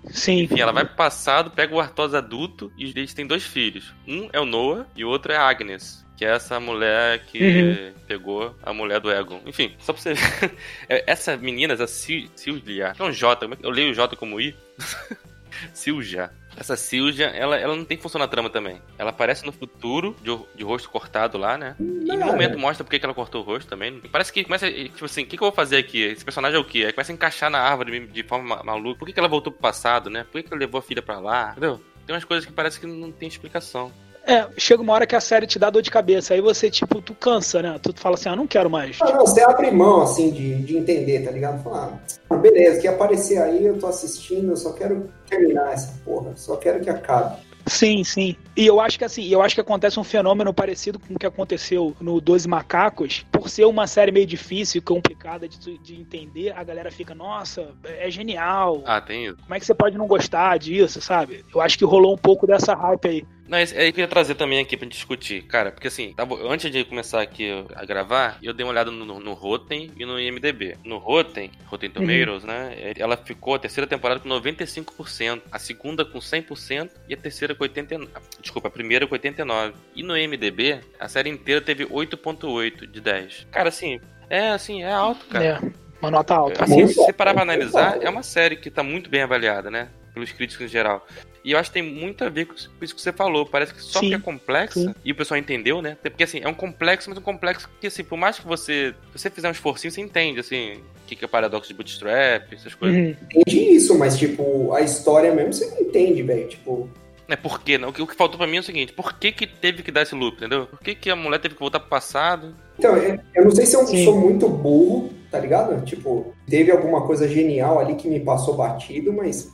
Sim. Enfim, ela vai pro passado, pega o Arthos adulto e eles têm dois filhos. Um é o Noah e o outro é a Agnes. Que é essa mulher que Uhum. pegou a mulher do Egon. Enfim, só pra você ver. É, Essa menina, essa Sil- Silvia, que é um J, é eu leio o J como I. Silja. Essa Silja, ela, ela não tem função na trama também. Ela aparece no futuro, de, de rosto cortado lá, né? E em nenhum momento mostra por que que ela cortou o rosto também. Parece que começa, tipo assim, o que, que eu vou fazer aqui? Esse personagem é o quê? Aí começa a encaixar na árvore de forma ma- maluca. Por que, que ela voltou pro passado, né? Por que, que ela levou a filha pra lá? Entendeu? Tem umas coisas que parece que não tem explicação. É, chega uma hora que a série te dá dor de cabeça. Aí você, tipo, tu cansa, né? Tu fala assim, ah, não quero mais. Ah, não, você abre mão, assim, de, de entender, tá ligado? Fala, ah, beleza, que aparecer aí, eu tô assistindo, eu só quero terminar essa porra, só quero que acabe. Sim, sim. E eu acho que assim, eu acho que acontece um fenômeno parecido com o que aconteceu no Doze Macacos. Por ser uma série meio difícil e complicada de, de entender, a galera fica, nossa, é genial. Ah, tem isso. Como é que você pode não gostar disso, sabe? Eu acho que rolou um pouco dessa hype aí. Não, é isso que eu ia trazer também aqui pra gente discutir, cara, porque assim, tava, antes de começar aqui a gravar, eu dei uma olhada no, no Rotten e no IMDB. No Rotten, Rotten Tomatoes, uhum. né, ela ficou a terceira temporada com 95%, a segunda com 100% e a terceira com 89%. Desculpa, a primeira com 89%. E no IMDB, a série inteira teve 8.8 de 10. Cara, assim, é assim, é alto, cara. É, uma nota alta. Assim, se você parar pra analisar, é uma série que tá muito bem avaliada, né? Pelos críticos em geral. E eu acho que tem muito a ver com isso que você falou. Parece que só sim, que é complexa, sim. e o pessoal entendeu, né? Porque assim, é um complexo, mas um complexo que, assim, por mais que você. Se você fizer um esforcinho, você entende, assim, o que, que é paradoxo de bootstrap, essas coisas. Uhum. Entendi isso, mas, tipo, a história mesmo você não entende, velho. Tipo. É por quê? Né? O que, o que faltou pra mim é o seguinte: por que, que teve que dar esse loop, entendeu? Por que, que a mulher teve que voltar pro passado? Então, eu não sei se eu Sim. sou muito burro, tá ligado? Tipo, teve alguma coisa genial ali que me passou batido, mas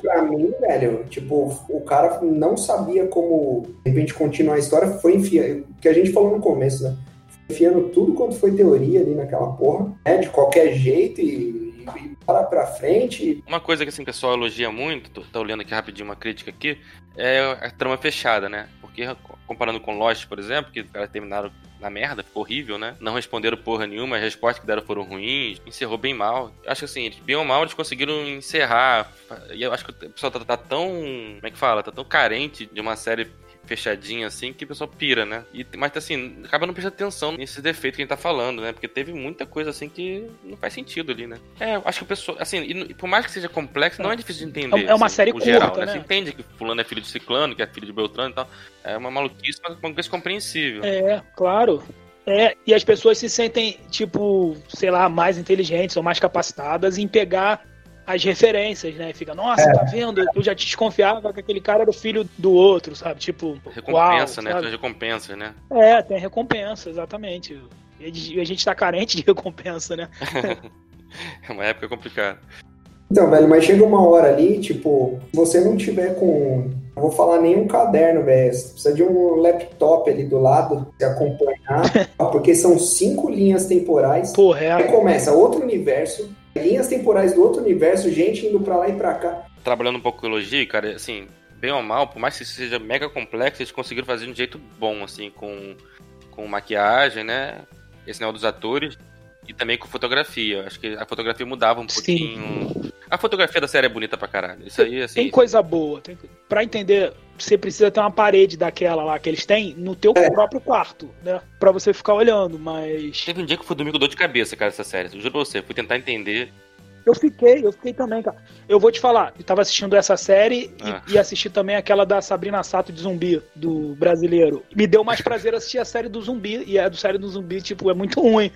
pra mim, velho, tipo, o cara não sabia como, de repente, continuar a história, foi enfiando, o que a gente falou no começo, né? Enfiando tudo quanto foi teoria ali naquela porra, né? De qualquer jeito e e para pra frente. Uma coisa que assim, o pessoal elogia muito, tô, tô olhando aqui rapidinho uma crítica aqui, é a trama fechada, né? Porque comparando com Lost, por exemplo, que os caras terminaram na merda, ficou horrível, né? Não responderam porra nenhuma, as respostas que deram foram ruins, encerrou bem mal. Acho que assim, bem ou mal, eles conseguiram encerrar. E eu acho que o pessoal tá, tá tão. Como é que fala? Tá tão carente de uma série fechadinha assim que o pessoal pira, né? E, mas assim, acaba não prestando atenção nesses defeitos que a gente tá falando, né? Porque teve muita coisa assim que não faz sentido ali, né? É, acho que o pessoal, assim, e, por mais que seja complexo, não é difícil de entender. É uma assim, série curta, geral, né? né? Você entende que fulano é filho de ciclano, que é filho de Beltrano e tal. É uma maluquice, mas uma coisa compreensível. É, claro. É, e as pessoas se sentem, tipo, sei lá, mais inteligentes ou mais capacitadas em pegar as referências, né? Fica, nossa, é. tá vendo? Eu já te desconfiava que aquele cara era o filho do outro, sabe? Tipo, recompensa, uau, né? Tem recompensa, né? É, tem recompensa, exatamente. E a gente tá carente de recompensa, né? é uma época complicada. Então, velho, mas chega uma hora ali, tipo, se você não tiver com. Não vou falar nenhum caderno, velho. Você precisa de um laptop ali do lado se acompanhar. porque são cinco linhas temporais. Porra, é. Aí começa outro universo, linhas temporais do outro universo, gente indo pra lá e pra cá. Trabalhando um pouco com elogio, cara, assim, bem ou mal, por mais que seja mega complexo, eles conseguiram fazer de um jeito bom, assim, com, com maquiagem, né? Esse negócio dos atores. E também com fotografia. Acho que a fotografia mudava um pouquinho. Sim. A fotografia da série é bonita pra caralho. Isso aí, assim. Tem coisa boa. Tem... Pra entender, você precisa ter uma parede daquela lá que eles têm no teu é. próprio quarto, né? Pra você ficar olhando, mas. Teve um dia que foi domingo dor de cabeça, cara, essa série. Eu juro pra você. Fui tentar entender. Eu fiquei, eu fiquei também, cara. Eu vou te falar, eu tava assistindo essa série ah. e, e, assisti também aquela da Sabrina Sato de zumbi, do brasileiro. Me deu mais prazer assistir a série do zumbi, e a do série do zumbi, tipo, é muito ruim.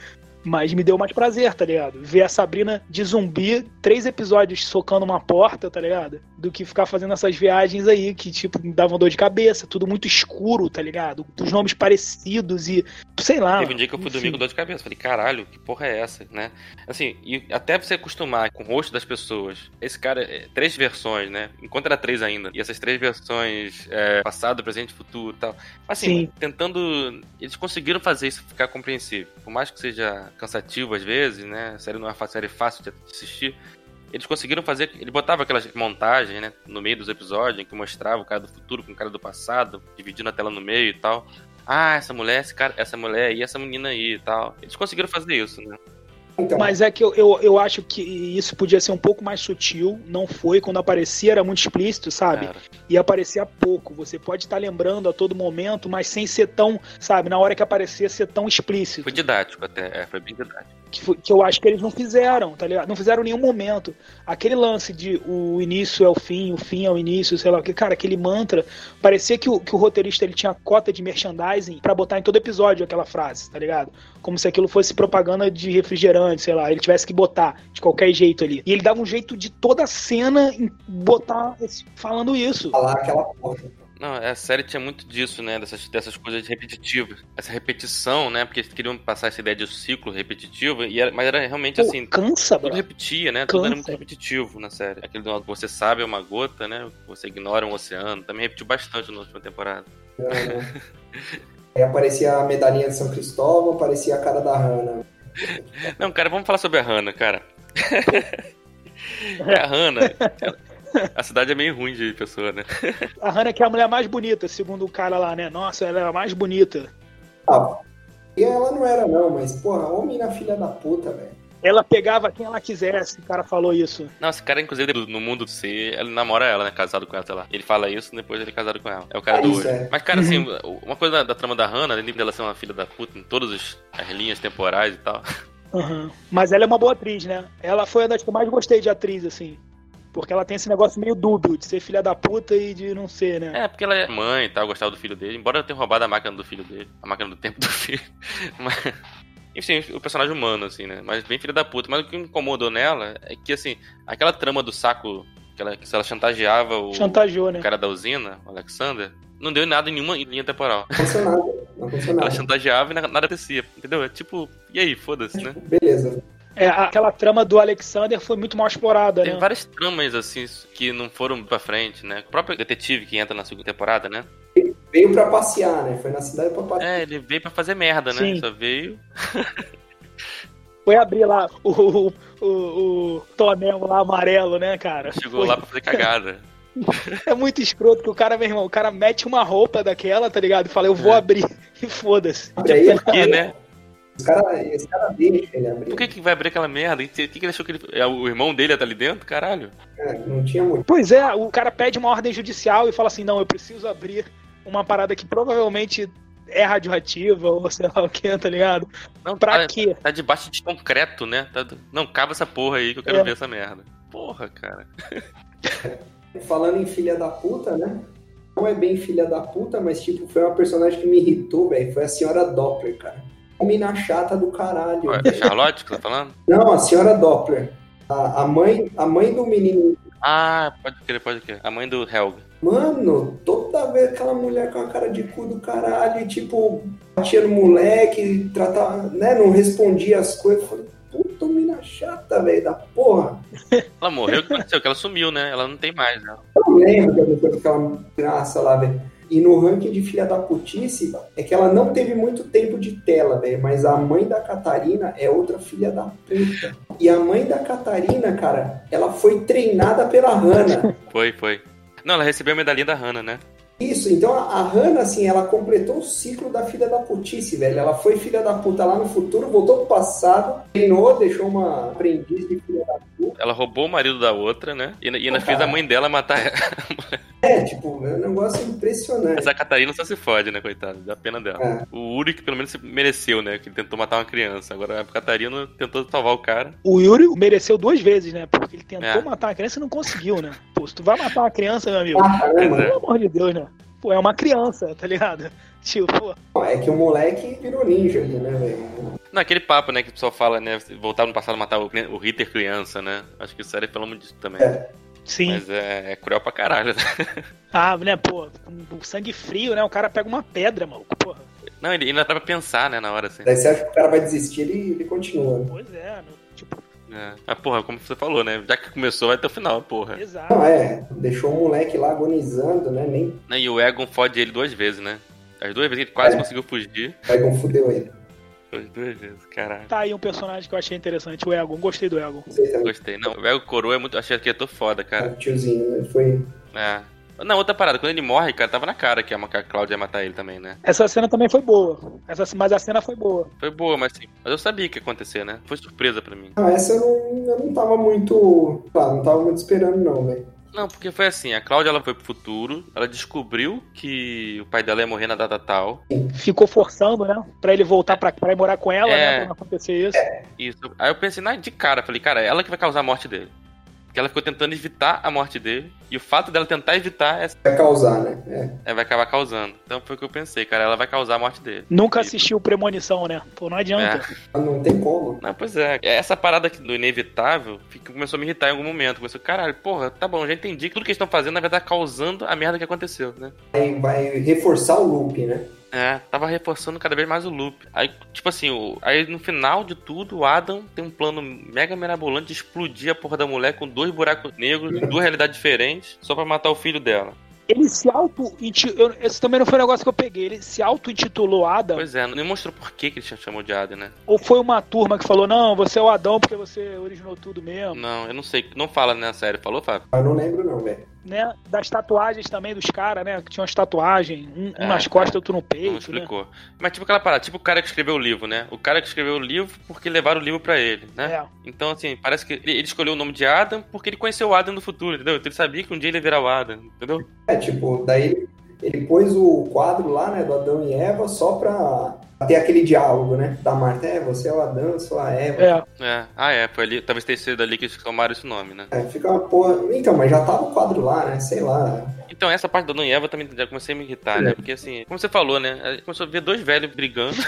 Mas me deu mais prazer, tá ligado? Ver a Sabrina de zumbi, três episódios socando uma porta, tá ligado? Do que ficar fazendo essas viagens aí que, tipo, me davam dor de cabeça. Tudo muito escuro, tá ligado? Os nomes parecidos e. sei lá. Teve um dia que eu fui dormir com dor de cabeça. Falei, caralho, que porra é essa, né? Assim, e até você acostumar com o rosto das pessoas. Esse cara, é, três versões, né? Enquanto era três ainda. E essas três versões, é, passado, presente, futuro e tal. Assim, Sim. tentando. Eles conseguiram fazer isso ficar compreensível. Por mais que seja cansativo às vezes, né? A série não é uma série fácil de assistir. Eles conseguiram fazer. Ele botava aquelas montagens, né? No meio dos episódios, em que mostrava o cara do futuro com o cara do passado, dividindo a tela no meio e tal. Ah, essa mulher, esse cara, essa mulher e essa menina aí e tal. Eles conseguiram fazer isso, né? Então. Mas é que eu, eu, eu, acho que isso podia ser um pouco mais sutil, não foi. Quando aparecia era muito explícito, sabe? Cara. E aparecia pouco. Você pode estar lembrando a todo momento, mas sem ser tão, sabe, na hora que aparecia ser tão explícito. Foi didático até, é, foi bem didático. Que, foi, que eu acho que eles não fizeram, tá ligado? Não fizeram em nenhum momento. Aquele lance de o início é o fim, o fim é o início, sei lá o que, cara, aquele mantra. Parecia que o, que o roteirista ele tinha cota de merchandising para botar em todo episódio aquela frase, tá ligado? Como se aquilo fosse propaganda de refrigerante, sei lá. Ele tivesse que botar de qualquer jeito ali. E ele dava um jeito de toda a cena em botar esse, falando isso. Falar aquela porra. Não, a série tinha muito disso, né? Dessas, dessas coisas repetitivas. Essa repetição, né? Porque eles queriam passar essa ideia de ciclo repetitivo, e era, mas era realmente Pô, assim. Cansa, Tudo bro. repetia, né? Cansa. Tudo era muito repetitivo na série. Aquele do você sabe é uma gota, né? Você ignora um oceano. Também repetiu bastante na última temporada. É, Aí aparecia a medalhinha de São Cristóvão, aparecia a cara da Hannah. Não, cara, vamos falar sobre a Hannah, cara. a Hannah, ela, A cidade é meio ruim de pessoa, né? A Hannah que é a mulher mais bonita, segundo o cara lá, né? Nossa, ela é a mais bonita. Ah, e ela não era não, mas, porra, homem na filha da puta, velho. Ela pegava quem ela quisesse, o cara falou isso. Não, esse cara, inclusive, no mundo C, ele namora ela, né? Casado com ela, sei lá. Ele fala isso depois ele é casado com ela. É o cara É do hoje. é. Mas, cara, assim, uma coisa da, da trama da Hannah, além dela ser uma filha da puta em todas as linhas temporais e tal. Uhum. Mas ela é uma boa atriz, né? Ela foi a das que eu mais gostei de atriz, assim. Porque ela tem esse negócio meio dúbio de ser filha da puta e de não ser, né? É, porque ela é mãe e tal, gostava do filho dele. Embora ela tenha roubado a máquina do filho dele. A máquina do tempo do filho. Mas... Enfim, o personagem humano, assim, né? Mas bem filha da puta. Mas o que me incomodou nela é que, assim, aquela trama do saco que ela, que ela chantageava o, Chantageou, né? o cara da usina, o Alexander, não deu nada em nenhuma linha temporal. Não aconteceu nada. Não aconteceu Ela nada. chantageava e na- nada acontecia, entendeu? É tipo, e aí, foda-se, né? Beleza. É, aquela trama do Alexander foi muito mal explorada, Tem né? várias tramas, assim, que não foram pra frente, né? O próprio detetive que entra na segunda temporada, né? Veio pra passear, né? Foi na cidade pra passear. É, ele veio pra fazer merda, né? Sim. Só veio. Foi abrir lá o, o, o, o tonel lá amarelo, né, cara? Chegou Foi- lá pra fazer cagada. É muito escroto que o cara, meu irmão, o cara mete uma roupa daquela, tá ligado? E fala, eu vou É. abrir. E foda-se. Abre aí, Por quê, né? Os caras esse cara deixa ele abrir. Por que, que vai abrir aquela merda? O que, que ele achou que ele. É, o irmão dele tá ali dentro? Caralho. É, não tinha muito. Pois é, o cara pede uma ordem judicial e fala assim: não, eu preciso abrir uma parada que provavelmente é radioativa ou sei lá o que, tá ligado? Não, Pra tá, quê? tá debaixo de concreto, né? Tá- não, cava essa porra aí que eu quero É. ver essa merda. Porra, cara. Falando em filha da puta, né? Não é bem filha da puta, mas tipo, foi uma personagem que me irritou, velho. Foi a senhora Doppler, cara. Mina chata do caralho. Ué, é Charlotte que tá falando? Não, a senhora Doppler. A, a mãe, a mãe do menino. Ah, pode crer, pode crer. A mãe do Helga. Mano, toda vez aquela mulher com a cara de cu do caralho, tipo, batia no moleque, tratava, né? Não respondia as coisas. Eu Falei, puta mina chata, velho, da porra. Ela morreu, o que aconteceu? Que ela sumiu, né? Ela não tem mais, né? Eu lembro que aconteceu com aquela graça lá, velho. E no ranking de filha da putice, é que ela não teve muito tempo de tela, velho. Mas a mãe da Catarina é outra filha da puta. E a mãe da Catarina, cara, ela foi treinada pela Hannah. Foi, foi. Não, ela recebeu a medalhinha da Hannah, né? Isso, então a, a Hannah, assim, ela completou o ciclo da filha da putice, velho. Ela foi filha da puta lá no futuro, voltou pro passado, treinou, deixou uma aprendiz de filha da puta. Ela roubou o marido da outra, né? E, e ainda Pô, fez a mãe dela matar ela. É, tipo, é um negócio impressionante. Essa Catarina só se fode, né, coitada? Dá pena dela. É. O Uri, que pelo menos mereceu, né? Que ele tentou matar uma criança. Agora a Catarina tentou salvar o cara. O Yuri mereceu duas vezes, né? Porque ele tentou É. matar uma criança e não conseguiu, né? Pô, se tu vai matar uma criança, meu amigo, Ah, mano? pelo amor de Deus, né? Pô, é uma criança, tá ligado? Tipo, pô, É que o moleque virou ninja ali, né, velho? Não, aquele papo, né, que o pessoal fala, né? Voltar no passado e matar o, o Ritter criança, né? Acho que isso era pelo disso também. É. sim. Mas é, é cruel pra caralho, né? Ah, né, pô, com o sangue frio, né? O cara pega uma pedra, maluco, porra. Não, ele ainda dá pra pensar, né, na hora, assim. Daí você acha que o cara vai desistir, ele, ele continua. né? Pois é, né? Tipo, É. Mas, porra, como você falou, né? Já que começou, vai até o final, porra. exato. Não, é, deixou o moleque lá agonizando, né? Nem E o Egon fode ele duas vezes, né? As duas vezes ele quase É. conseguiu fugir. vai confudeu ele. As duas vezes, caralho. Tá aí um personagem que eu achei interessante, o Egon. Gostei do Egon. Gostei. Não, o Egon Coroa é muito. Achei que é tô foda, cara. O tiozinho, né? Foi. É. Não, outra parada, quando ele morre, cara, tava na cara que a Cláudia ia matar ele também, né? Essa cena também foi boa. Essa, mas a cena foi boa. Foi boa, mas assim. Mas eu sabia que ia acontecer, né? Foi surpresa pra mim. Não, essa eu não, eu não tava muito. Tá, não tava muito esperando, não, velho. Não, porque foi assim, a Cláudia ela foi pro futuro, ela descobriu que o pai dela ia morrer na data tal. Ficou forçando, né? Pra ele voltar pra, pra ir morar com ela, É. né? Pra não acontecer isso. Isso. Aí eu pensei na de cara, falei, cara, ela que vai causar a morte dele. Porque ela ficou tentando evitar a morte dele. E o fato dela tentar evitar é, Vai causar, né? É. é, vai acabar causando. Então foi o que eu pensei, cara, ela vai causar a morte dele. Nunca E- assistiu Premonição, né? Pô, não adianta. Mas Não tem como. Não, pois é. Essa parada aqui do inevitável fica- começou a me irritar em algum momento. Começou, caralho, porra, tá bom, já entendi que tudo que eles estão fazendo, na verdade, tá causando a merda que aconteceu, né? Vai, vai reforçar o loop, né? É, tava reforçando cada vez mais o loop. Aí, tipo assim, o- aí no final de tudo, o Adam tem um plano mega mirabolante de explodir a porra da mulher com dois buracos negros em duas realidades diferentes, só pra matar o filho dela. ele se auto Esse também não foi um negócio que eu peguei. Ele se auto-intitulou Adam. Pois é, não mostrou por que, que ele chamou de Adam, né? Ou foi uma turma que falou: não, você é o Adão porque você originou tudo mesmo. Não, eu não sei. Não fala na série. Falou, Fábio? Eu não lembro, não, velho. Né? Das tatuagens também dos caras, né? Que tinham as tatuagens, um, é, um nas costas, outro no peito. Não né? explicou. Né? Mas tipo aquela parada, tipo o cara que escreveu o livro, né? O cara que escreveu o livro porque levaram o livro pra ele, né? É. Então, assim, parece que ele escolheu o nome de Adam porque ele conheceu o Adam no futuro, entendeu? Então ele sabia que um dia ele ia virar o Adam, entendeu? É, tipo, daí ele pôs o quadro lá, né, do Adão e Eva só pra ter aquele diálogo, né? Da Marta, é, você é o Adão, eu sou a Eva. É. é. Ah, é, foi ali, talvez tenha sido ali que eles tomaram esse nome, né? É, fica uma porra. Então, mas já tava o quadro lá, né? Sei lá. Então, essa parte da Adão e Eva também já comecei a me irritar, né? é. né? Porque assim, como você falou, né? Começou a ver dois velhos brigando.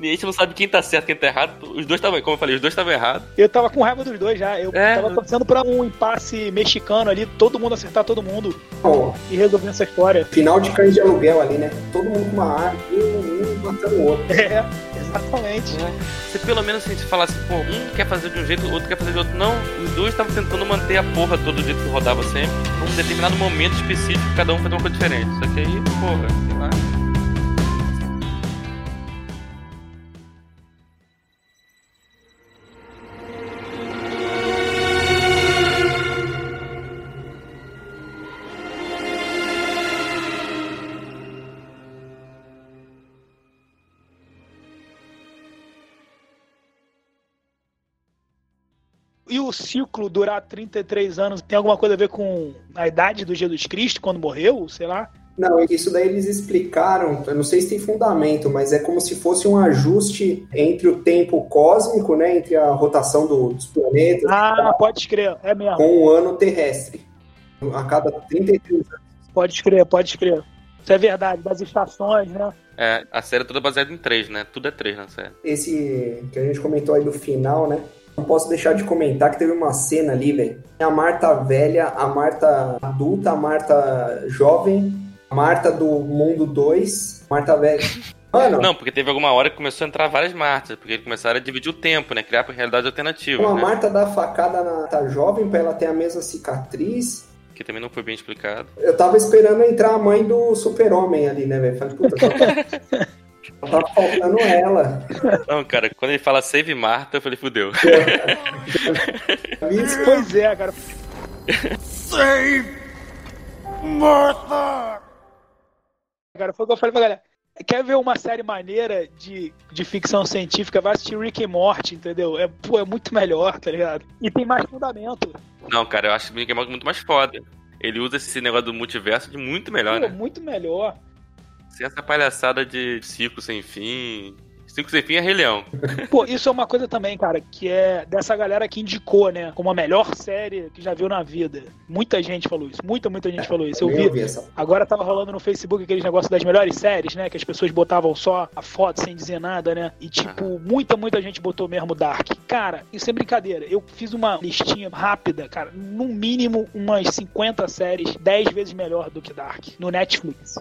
e a gente não sabe quem tá certo, quem tá errado. Os dois estavam, como eu falei, os dois estavam errados. Eu tava com raiva dos dois já. Eu é. tava torcendo pra um impasse mexicano ali, todo mundo acertar todo mundo oh. e resolver essa história. Final de cães de aluguel ali, né? Todo mundo com uma arma, um matando o outro. É, exatamente. É. Se pelo menos se falasse, pô, um quer fazer de um jeito, o outro quer fazer de outro. Não, os dois estavam tentando manter a porra todo jeito que rodava sempre. Num determinado momento específico, cada um fazia uma coisa diferente. Só que aí, porra, sei lá. Ciclo durar 33 anos tem alguma coisa a ver com a idade do Jesus Cristo, quando morreu, sei lá? Não, isso daí eles explicaram, eu não sei se tem fundamento, mas é como se fosse um ajuste entre o tempo cósmico, né, entre a rotação do, dos planetas. Ah, pode escrever, é mesmo. Com o ano terrestre, a cada 33 anos. Pode escrever, pode escrever. Isso é verdade, das estações, né? É, a série é toda baseada em três, né? Tudo é três na série. Esse que a gente comentou aí do final, né? Não posso deixar de comentar que teve uma cena ali, velho. A Marta velha, a Marta adulta, a Marta jovem, a Marta do mundo 2, Marta velha. Mano, não, porque teve alguma hora que começou a entrar várias Martas, porque eles começaram a dividir o tempo, né? Criar realidade alternativa. Uma né? Marta dá facada na tá jovem pra ela ter a mesma cicatriz. Que também não foi bem explicado. Eu tava esperando entrar a mãe do super-homem ali, né, velho? Falei, puta, Tá faltando ela. Não, cara, quando ele fala Save Marta, eu falei, fudeu. pois é, cara. Save Martha! Cara, foi o que eu falei pra galera. Quer ver uma série maneira de, de ficção científica? Vai assistir Rick e Morty, entendeu? É, pô, é muito melhor, tá ligado? E tem mais fundamento. Não, cara, eu acho Rick e Morty muito mais foda. Ele usa esse negócio do multiverso de muito melhor, pô, né? Muito melhor. Sem essa palhaçada de circo sem fim. Circo sem fim é Rei Leão. Pô, isso é uma coisa também, cara, que é dessa galera que indicou, né? Como a melhor série que já viu na vida. Muita gente falou isso. Muita, muita gente falou isso. Eu vi. Agora tava rolando no Facebook aqueles negócios das melhores séries, né? Que as pessoas botavam só a foto sem dizer nada, né? E, tipo, muita, muita gente botou mesmo Dark. Cara, isso é brincadeira. Eu fiz uma listinha rápida, cara. No mínimo umas 50 séries, 10 vezes melhor do que Dark. No Netflix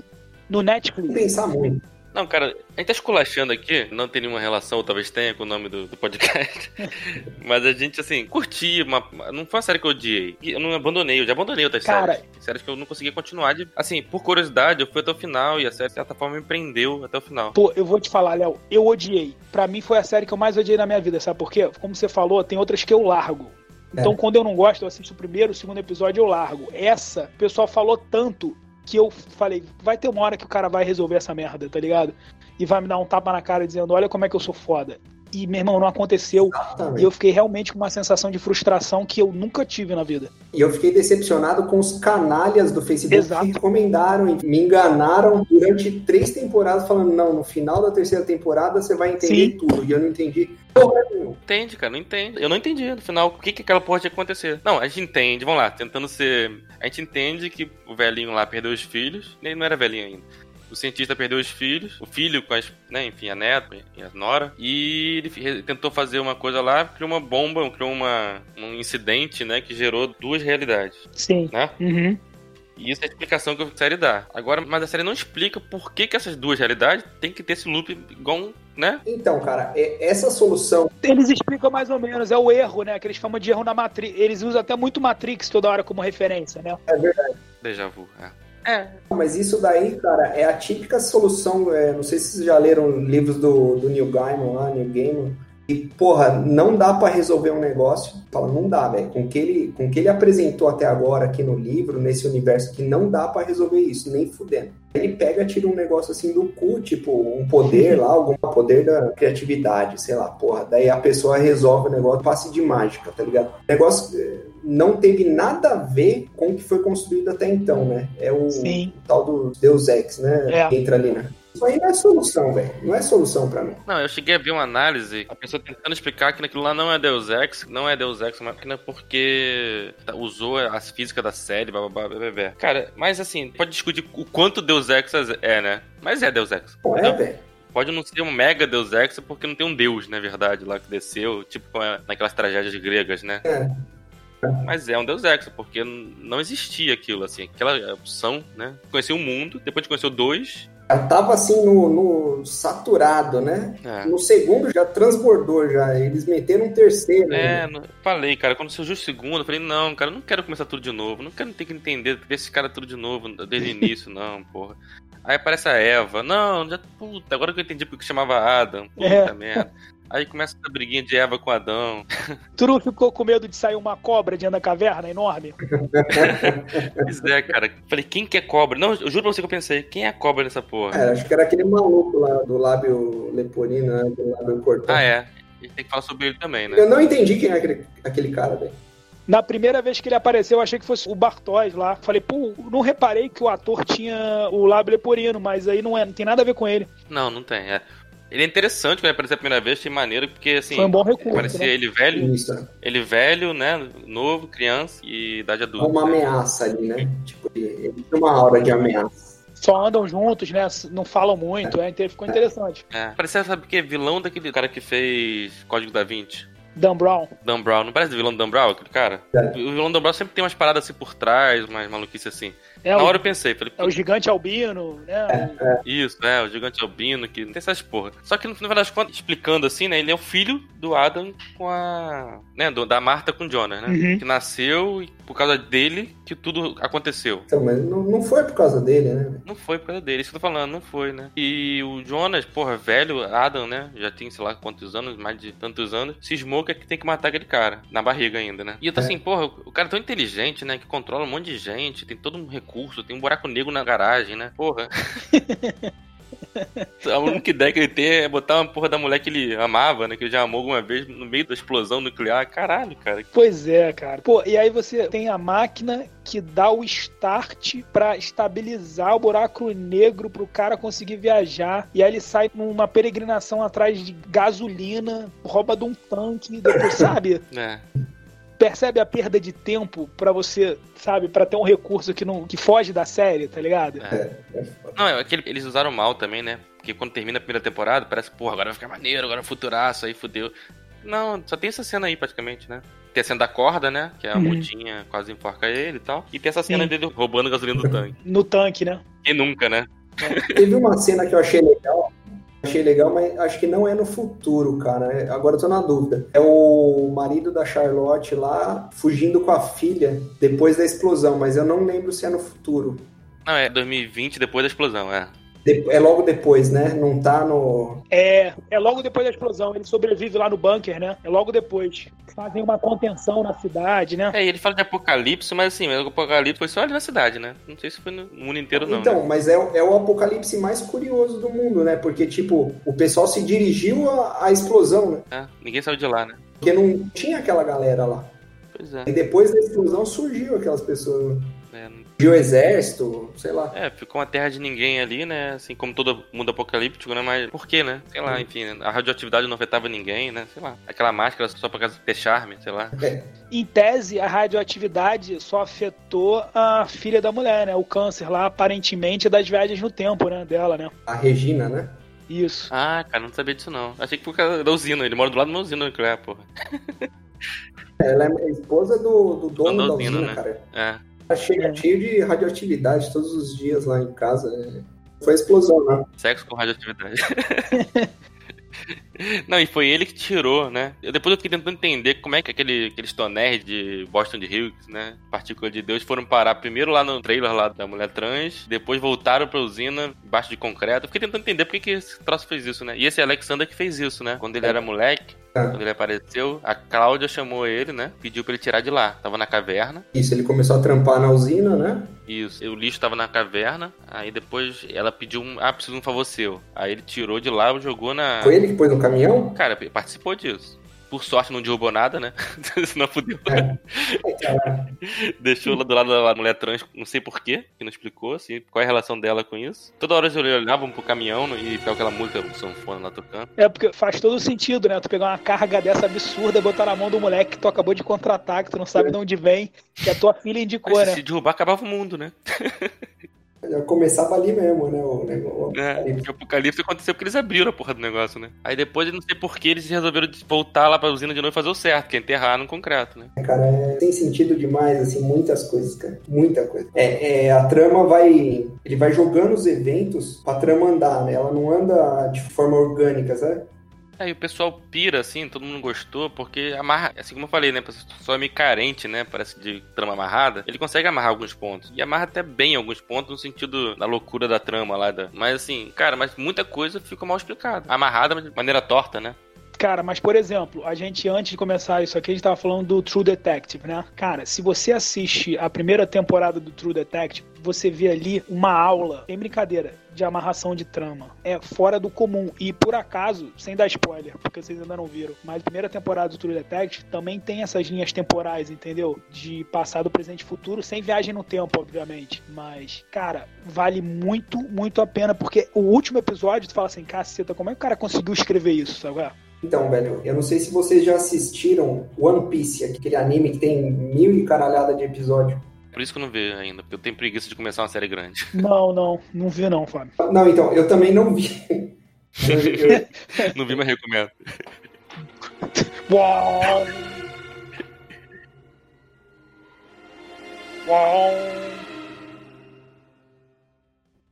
no Netflix. Pensar muito. Não, cara, a gente tá esculachando aqui, não tem nenhuma relação, ou talvez tenha com o nome do, do podcast. mas a gente, assim, curti, uma, não foi uma série que eu odiei. Eu não abandonei, eu já abandonei outras cara, séries. Séries que eu não conseguia continuar de. Assim, por curiosidade, eu fui até o final e a série, de certa forma, me prendeu até o final. Pô, eu vou te falar, Léo, eu odiei. Pra mim foi a série que eu mais odiei na minha vida, sabe por quê? Como você falou, tem outras que eu largo. Então, é. quando eu não gosto, eu assisto o primeiro, o segundo episódio, eu largo. Essa, o pessoal falou tanto que eu falei, vai ter uma hora que o cara vai resolver essa merda, tá ligado? E vai me dar um tapa na cara dizendo, olha como é que eu sou foda. E, meu irmão, não aconteceu. Exatamente. E eu fiquei realmente com uma sensação de frustração que eu nunca tive na vida. E eu fiquei decepcionado com os canalhas do Facebook Exato. que recomendaram e me enganaram durante três temporadas, falando, não, no final da terceira temporada você vai entender Sim. tudo. E eu não entendi Entende, cara, não entende. Eu não entendi no final o que, que aquela porra tinha que acontecer. Não, a gente entende, vamos lá, tentando ser. A gente entende que o velhinho lá perdeu os filhos, ele não era velhinho ainda. O cientista perdeu os filhos, o filho com as, né, enfim, a neta e a nora, e ele tentou fazer uma coisa lá, criou uma bomba, criou uma, um incidente, né, que gerou duas realidades. Sim. Né? Uhum. E isso é a explicação que a série dá. Agora, mas a série não explica por que, que essas duas realidades tem que ter esse loop igual um né? Então, cara, é- essa solução. Eles explicam mais ou menos, é o erro, né? Que eles chamam de erro na Matrix. Eles usam até muito Matrix toda hora como referência, né? É verdade. Déjà vu. É. é. Mas isso daí, cara, é a típica solução. é, não sei se vocês já leram livros do, do Neil Gaiman lá, Neil Gaiman. E, porra, não dá pra resolver um negócio. Fala, não dá, velho. Com que ele, com que ele apresentou até agora aqui no livro, nesse universo aqui, não dá pra resolver isso, nem fudendo. Ele pega, tira um negócio assim do cu, tipo, um poder lá, algum poder da criatividade, sei lá, porra. Daí a pessoa resolve o negócio, passe de mágica, tá ligado? Negócio eh, não teve nada a ver com o que foi construído até então, né? É o, Sim. o tal do Deus Ex, né? É. Que entra ali, né? Isso aí não é solução, velho. Não é solução pra mim. Não, eu cheguei a ver uma análise, a pessoa tentando explicar que naquilo lá não é Deus Ex, não é Deus Ex máquina porque usou as físicas da série, blá, blá, blá, blá, blá. Cara, mas assim, pode discutir o quanto Deus Ex é, né? Mas é Deus Ex. Não é, Então, velho. Pode não ser um mega Deus Ex porque não tem um Deus, na verdade, lá que desceu, tipo é naquelas tragédias gregas, né? É. Mas é um Deus Ex, porque não existia aquilo, assim, aquela opção, né? Conheceu o mundo, depois de conhecer o dois. Já tava assim no, no saturado, né? É. No segundo já transbordou já. Eles meteram um terceiro. né? É, não- falei, cara, quando surgiu o segundo, eu falei, não, cara, eu não quero começar tudo de novo, não quero ter que entender, ver esse cara tudo de novo desde o início, não, porra. Aí aparece a Eva, não, já, puta, agora que eu entendi porque chamava Adam, puta É. merda. Aí começa essa briguinha de Eva com Adão. Tu não ficou com medo de sair uma cobra dentro da caverna enorme? Pois é, cara. Falei, quem que é cobra? Não, eu juro pra você que eu pensei, quem é a cobra nessa porra? É, acho que era aquele maluco lá do lábio leporino, né? Do lábio cortado. Ah, é. A gente tem que falar sobre ele também, né? Eu não entendi quem é aquele, aquele cara, velho. Na primeira vez que ele apareceu, eu achei que fosse o Bartóis lá. Falei, pô, não reparei que o ator tinha o lábio leporino, mas aí não, é, não tem nada a ver com ele. Não, não tem. É. Ele é interessante quando ele apareceu a primeira vez, achei maneiro, porque assim. Foi um bom recurso, Parecia né? ele velho, Isso, é ele velho, né? Novo, criança e idade adulta. uma ameaça ali, né? Tipo, ele, tem uma aura de ameaça. Só andam juntos, né? Não falam muito, é, então ficou interessante. É. Parecia, sabe o que? Vilão daquele cara que fez Código da Vinci. Dan Brown. Dan Brown. Não parece vilão do Dan Brown, aquele cara? É. O vilão do Dan Brown sempre tem umas paradas assim por trás, umas maluquices assim. É, Na o, hora eu pensei, falei, é o gigante albino, né? Isso, é, o gigante albino, que tem essas porra. Só que no final das contas, explicando assim, né, ele é o filho do Adam com a. né, do- da Marta com o Jonas, né? Uhum. Que nasceu e por causa dele que tudo aconteceu. Então, mas não, não foi por causa dele, né? Não foi por causa dele, isso que eu tô falando, não foi, né? E o Jonas, porra, velho, Adam, né? Já tem, sei lá, quantos anos, mais de tantos anos, cismou que tem que matar aquele cara, na barriga ainda, né? E eu tô É. assim, porra, o cara é tão inteligente, né? Que controla um monte de gente, tem todo um recurso, tem um buraco negro na garagem, né? Porra. A única ideia que ele tem é botar uma porra da mulher que ele amava, né? Que ele já amou alguma vez no meio da explosão nuclear. Caralho, cara. Pois é, cara. Pô, e aí você tem a máquina que dá o start pra estabilizar o buraco negro pro cara conseguir viajar. E aí ele sai numa peregrinação atrás de gasolina, rouba de um tanque, depois, sabe? É. Percebe a perda de tempo pra você, sabe, Pra ter um recurso que não que foge da série, tá ligado? É. Não, é aquele, eles usaram mal também, né? Porque quando termina a primeira temporada, parece, porra, agora vai ficar maneiro, agora é futuraço, aí fudeu. Não, só tem essa cena aí praticamente, né? Tem a cena da corda, né? Que a Uhum. mudinha quase enforca ele e tal. E tem essa cena Sim. dele roubando gasolina do tanque. No tanque, né? Quem nunca, né? Teve uma cena que eu achei legal. Achei legal, mas acho que não é no futuro, cara. É- Agora eu tô na dúvida. É o marido da Charlotte lá fugindo com a filha depois da explosão, mas eu não lembro se é no futuro. Não, é 2020, depois da explosão, é. É logo depois, né? Não tá no. É, é logo depois da explosão. Ele sobrevive lá no bunker, né? É logo depois. Fazem uma contenção na cidade, né? É, e ele fala de apocalipse, mas assim, o apocalipse foi só ali na cidade, né? Não sei se foi no mundo inteiro, não. Então, né? mas é, o- é o apocalipse mais curioso do mundo, né? Porque, tipo, o pessoal se dirigiu à, à explosão, né? É, ninguém saiu de lá, né? Porque não tinha aquela galera lá. Pois é. E depois da explosão surgiu aquelas pessoas. É, não- Surgiu o exército, sei lá. É, ficou uma terra de ninguém ali, né? Assim como todo mundo apocalíptico, né? Mas por quê, né? Sei lá, enfim, né? a radioatividade não afetava ninguém, né? Sei lá. Aquela máscara só por causa de ter charme, sei lá. Em tese, a radioatividade só afetou a filha da mulher, né? O câncer lá, aparentemente, é das viagens no tempo, né? Dela, né? A Regina, né? Isso. Ah, cara, não sabia disso não. Achei que por causa da usina. Ele mora do lado de uma usina nuclear, porra. Ela é esposa do, do dono da da usina, usina, né? cara. É. Ela chega cheio de radioatividade todos os dias lá em casa. é. Foi explosão, né? Sexo com radioatividade. Não, e foi ele que tirou, né? Eu, depois eu fiquei tentando entender como é que aquele, aqueles tonéis de Boston de Hughes, né? Partícula de Deus, foram parar primeiro lá no trailer lá da mulher trans, depois voltaram pra usina, embaixo de concreto. Eu fiquei tentando entender por que, que esse troço fez isso, né? E esse Alexander que fez isso, né? Quando ele era moleque, quando ele apareceu, a Cláudia chamou ele, né? Pediu pra ele tirar de lá. Tava na caverna. Isso, ele começou a trampar na usina, né? Isso. O lixo tava na caverna. Aí depois ela pediu um. Ah, preciso de um favor seu. Aí ele tirou de lá e jogou na. Foi ele que pôs no caminhão? Cara, participou disso. Por sorte não derrubou nada, né? Senão fudeu. É. Deixou lá do lado da mulher trans, não sei porquê, que não explicou, assim, qual é a relação dela com isso. Toda hora eles olhavam pro caminhão e pegava aquela música, o sanfona lá tocando. É, porque faz todo sentido, né? Tu pegar uma carga dessa absurda e botar na mão do moleque que tu acabou de contratar, que tu não sabe de onde vem, que a tua filha indicou, Mas né? se derrubar, acabava o mundo, né? Já começava ali mesmo, né? O negócio. É, o apocalipse aconteceu porque eles abriram a porra do negócio, né? Aí depois, não sei porquê, eles resolveram voltar lá pra usina de novo e fazer o certo, que é enterrar no concreto, né? Cara, é, tem sentido demais, assim, muitas coisas, cara. Muita coisa. É, é, a trama vai. Ele vai jogando os eventos pra trama andar, né? Ela não anda de forma orgânica, sabe? Aí o pessoal pira, assim, todo mundo gostou, porque amarra, assim como eu falei, né? Pessoal é meio carente, né? Parece de trama amarrada. Ele consegue amarrar alguns pontos. E amarra até bem alguns pontos no sentido da loucura da trama lá. Da... Mas assim, cara, mas muita coisa fica mal explicada. Amarrada, mas de maneira torta, né? Cara, mas por exemplo, a gente antes de começar isso aqui, a gente tava falando do True Detective, né? Cara, se você assiste a primeira temporada do True Detective, você vê ali uma aula, sem brincadeira, de amarração de trama. É fora do comum. E por acaso, sem dar spoiler, porque vocês ainda não viram, mas a primeira temporada do True Detective também tem essas linhas temporais, entendeu? De passado, presente e futuro, sem viagem no tempo, obviamente. Mas, cara, vale muito, muito a pena, porque o último episódio, tu fala assim, caceta, como é que o cara conseguiu escrever isso, sabe? Então, velho, eu não sei se vocês já assistiram One Piece, aquele anime que tem mil e caralhada de episódio. Por isso que eu não vi ainda, porque eu tenho preguiça de começar uma série grande. Não, não, não vi não, Fábio. Não, então, eu também não vi. Eu- eu- não vi, mas recomendo. Uau! Uau!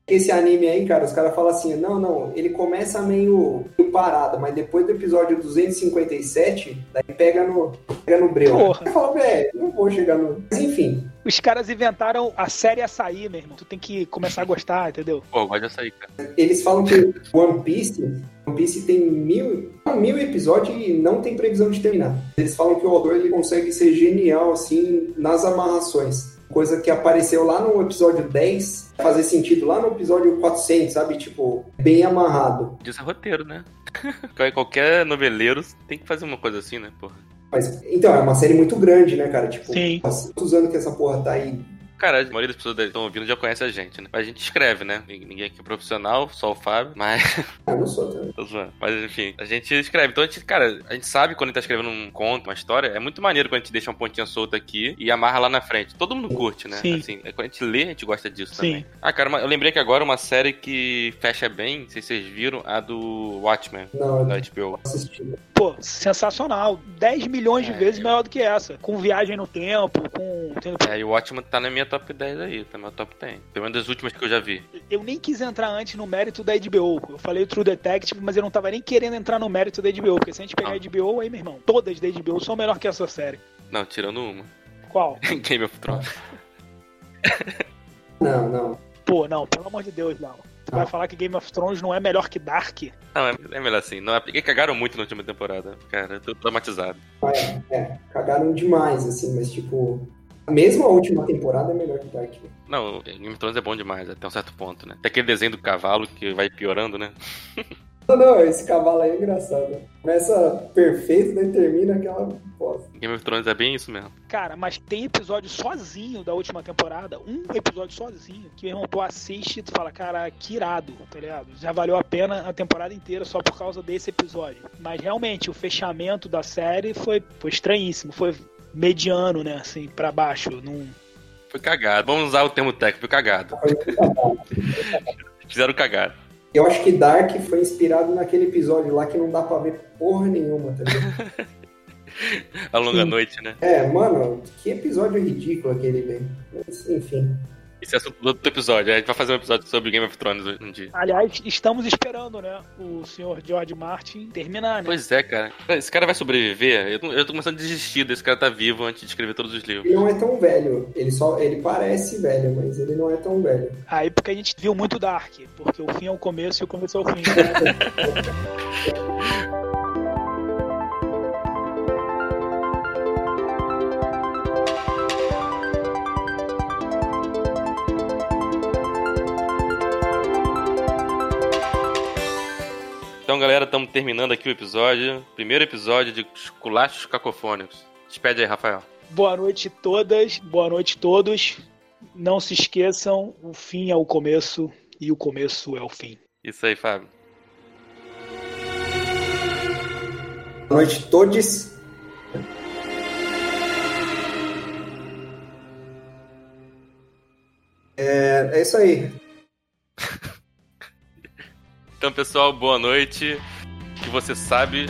Esse anime aí, cara, os caras falam assim, não, não, ele começa meio, meio parado, mas depois do episódio 257, daí pega no, pega no breu. Porra. Eu falo, velho, não vou chegar no... Mas enfim, Os caras inventaram a série açaí, meu irmão. Tu tem que começar a gostar, entendeu? Pô, gosto de açaí, cara. eles falam que One Piece, One Piece tem mil, mil episódios e não tem previsão de terminar. Eles falam que o autor ele consegue ser genial, assim, nas amarrações. Coisa que apareceu lá no episódio 10, fazer sentido lá no episódio 400, sabe? Tipo, bem amarrado. Isso é roteiro, né? Qualquer noveleiro tem que fazer uma coisa assim, né, porra? Mas, então, é uma série muito grande, né, cara? Tipo, Sim. quantos anos que essa porra tá aí? Cara, a maioria das pessoas que estão ouvindo já conhece a gente, né? Mas a gente escreve, né? Ninguém aqui é profissional, só o Fábio, mas. Eu não sou também. Tô zoando. Mas enfim, a gente escreve. Então a gente, cara, a gente sabe quando a gente tá escrevendo um conto, uma história. É muito maneiro quando a gente deixa uma pontinha solta aqui e amarra lá na frente. Todo mundo curte, né? Sim. Assim, quando a gente lê, a gente gosta disso Sim. também. Ah, cara, eu lembrei que agora uma série que fecha bem, não sei se vocês viram, a do Watchmen, Não, da HBO. assisti. Pô, sensacional. 10 milhões de É, vezes eu- maior do que essa. Com viagem no tempo, com. É, e o Watchmen tá na minha top 10 aí, tá no meu top 10. Pelo menos das últimas que eu já vi. Eu nem quis entrar antes no mérito da HBO. Eu falei True Detective, mas eu não tava nem querendo entrar no mérito da HBO. Porque se a gente pegar Ah. a HBO, aí, meu irmão, todas da HBO são melhor que essa série. Não, tirando uma. Qual? Game of Thrones. Não, não. Pô, não, pelo amor de Deus, não. Tu vai Ah. falar que Game of Thrones não é melhor que Dark? Não, é, é melhor assim. Não, é porque cagaram muito na última temporada. Cara, eu tô traumatizado. É, é, cagaram demais, assim, mas tipo. Mesmo a última temporada é melhor que Dark. né? Não, Game of Thrones é bom demais, até um certo ponto, né? Tem aquele desenho do cavalo que vai piorando, né? Não, não, esse cavalo aí é engraçado. Começa perfeito, daí termina aquela bosta. Game of Thrones é bem isso mesmo. Cara, mas tem episódio sozinho da última temporada, um episódio sozinho, que meu irmão, tu assiste e tu fala, cara, que irado, tá ligado? Já valeu a pena a temporada inteira só por causa desse episódio. Mas realmente, o fechamento da série foi, foi estranhíssimo, foi mediano, né, assim, pra baixo. Não... Foi cagado. Vamos usar o termo técnico, foi cagado. Fizeram cagado. Eu acho que Dark foi inspirado naquele episódio lá que não dá pra ver porra nenhuma, tá ligado? A longa Sim. noite, né? É, mano, que episódio ridículo aquele, velho. Mas, enfim. Esse é assunto do outro episódio. A gente vai fazer um episódio sobre Game of Thrones um dia. Aliás, estamos esperando, né? O senhor George Martin terminar, né? Pois é, cara. Esse cara vai sobreviver? Eu tô, eu tô começando a desistir desse cara tá vivo antes de escrever todos os livros. Ele não é tão velho. Ele só. Ele parece velho, mas ele não é tão velho. Aí porque a gente viu muito Dark, porque o fim é o começo e o começo é o fim. Então, galera, estamos terminando aqui o episódio. Primeiro episódio de Culachos Cacofônicos. Despede aí, Rafael. Boa noite todas, boa noite todos. Não se esqueçam, o fim é o começo e o começo é o fim. Isso aí, Fábio. Boa noite todos. É, é isso aí. Então, pessoal, boa noite. O que você sabe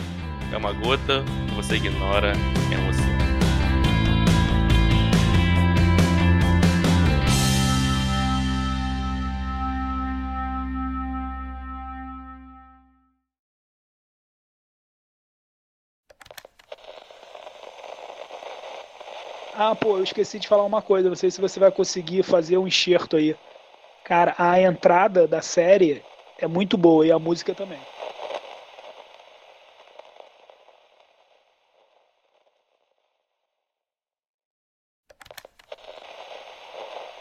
é uma gota, o que você ignora é um oceano. Ah, pô, eu esqueci de falar uma coisa. Não sei se você vai conseguir fazer um enxerto aí. Cara, a entrada da série é muito boa e a música também.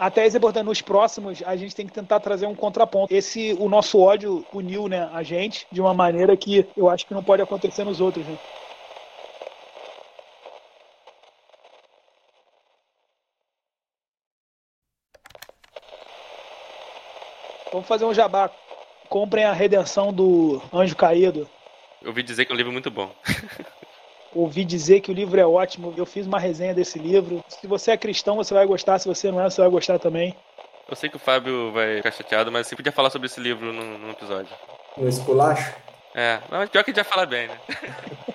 Até importante. Nos próximos, a gente tem que tentar trazer um contraponto. Esse, o nosso ódio uniu né, a gente de uma maneira que eu acho que não pode acontecer nos outros. Né? Vamos fazer um jabá. Comprem a redenção do Anjo Caído. Eu ouvi dizer que é um livro muito bom. Ouvi dizer que o livro é ótimo. Eu fiz uma resenha desse livro. Se você é cristão, você vai gostar. Se você não é, você vai gostar também. Eu sei que o Fábio vai ficar chateado, mas você podia falar sobre esse livro num, num episódio. No esculacho? É, mas pior que a gente já fala bem, né?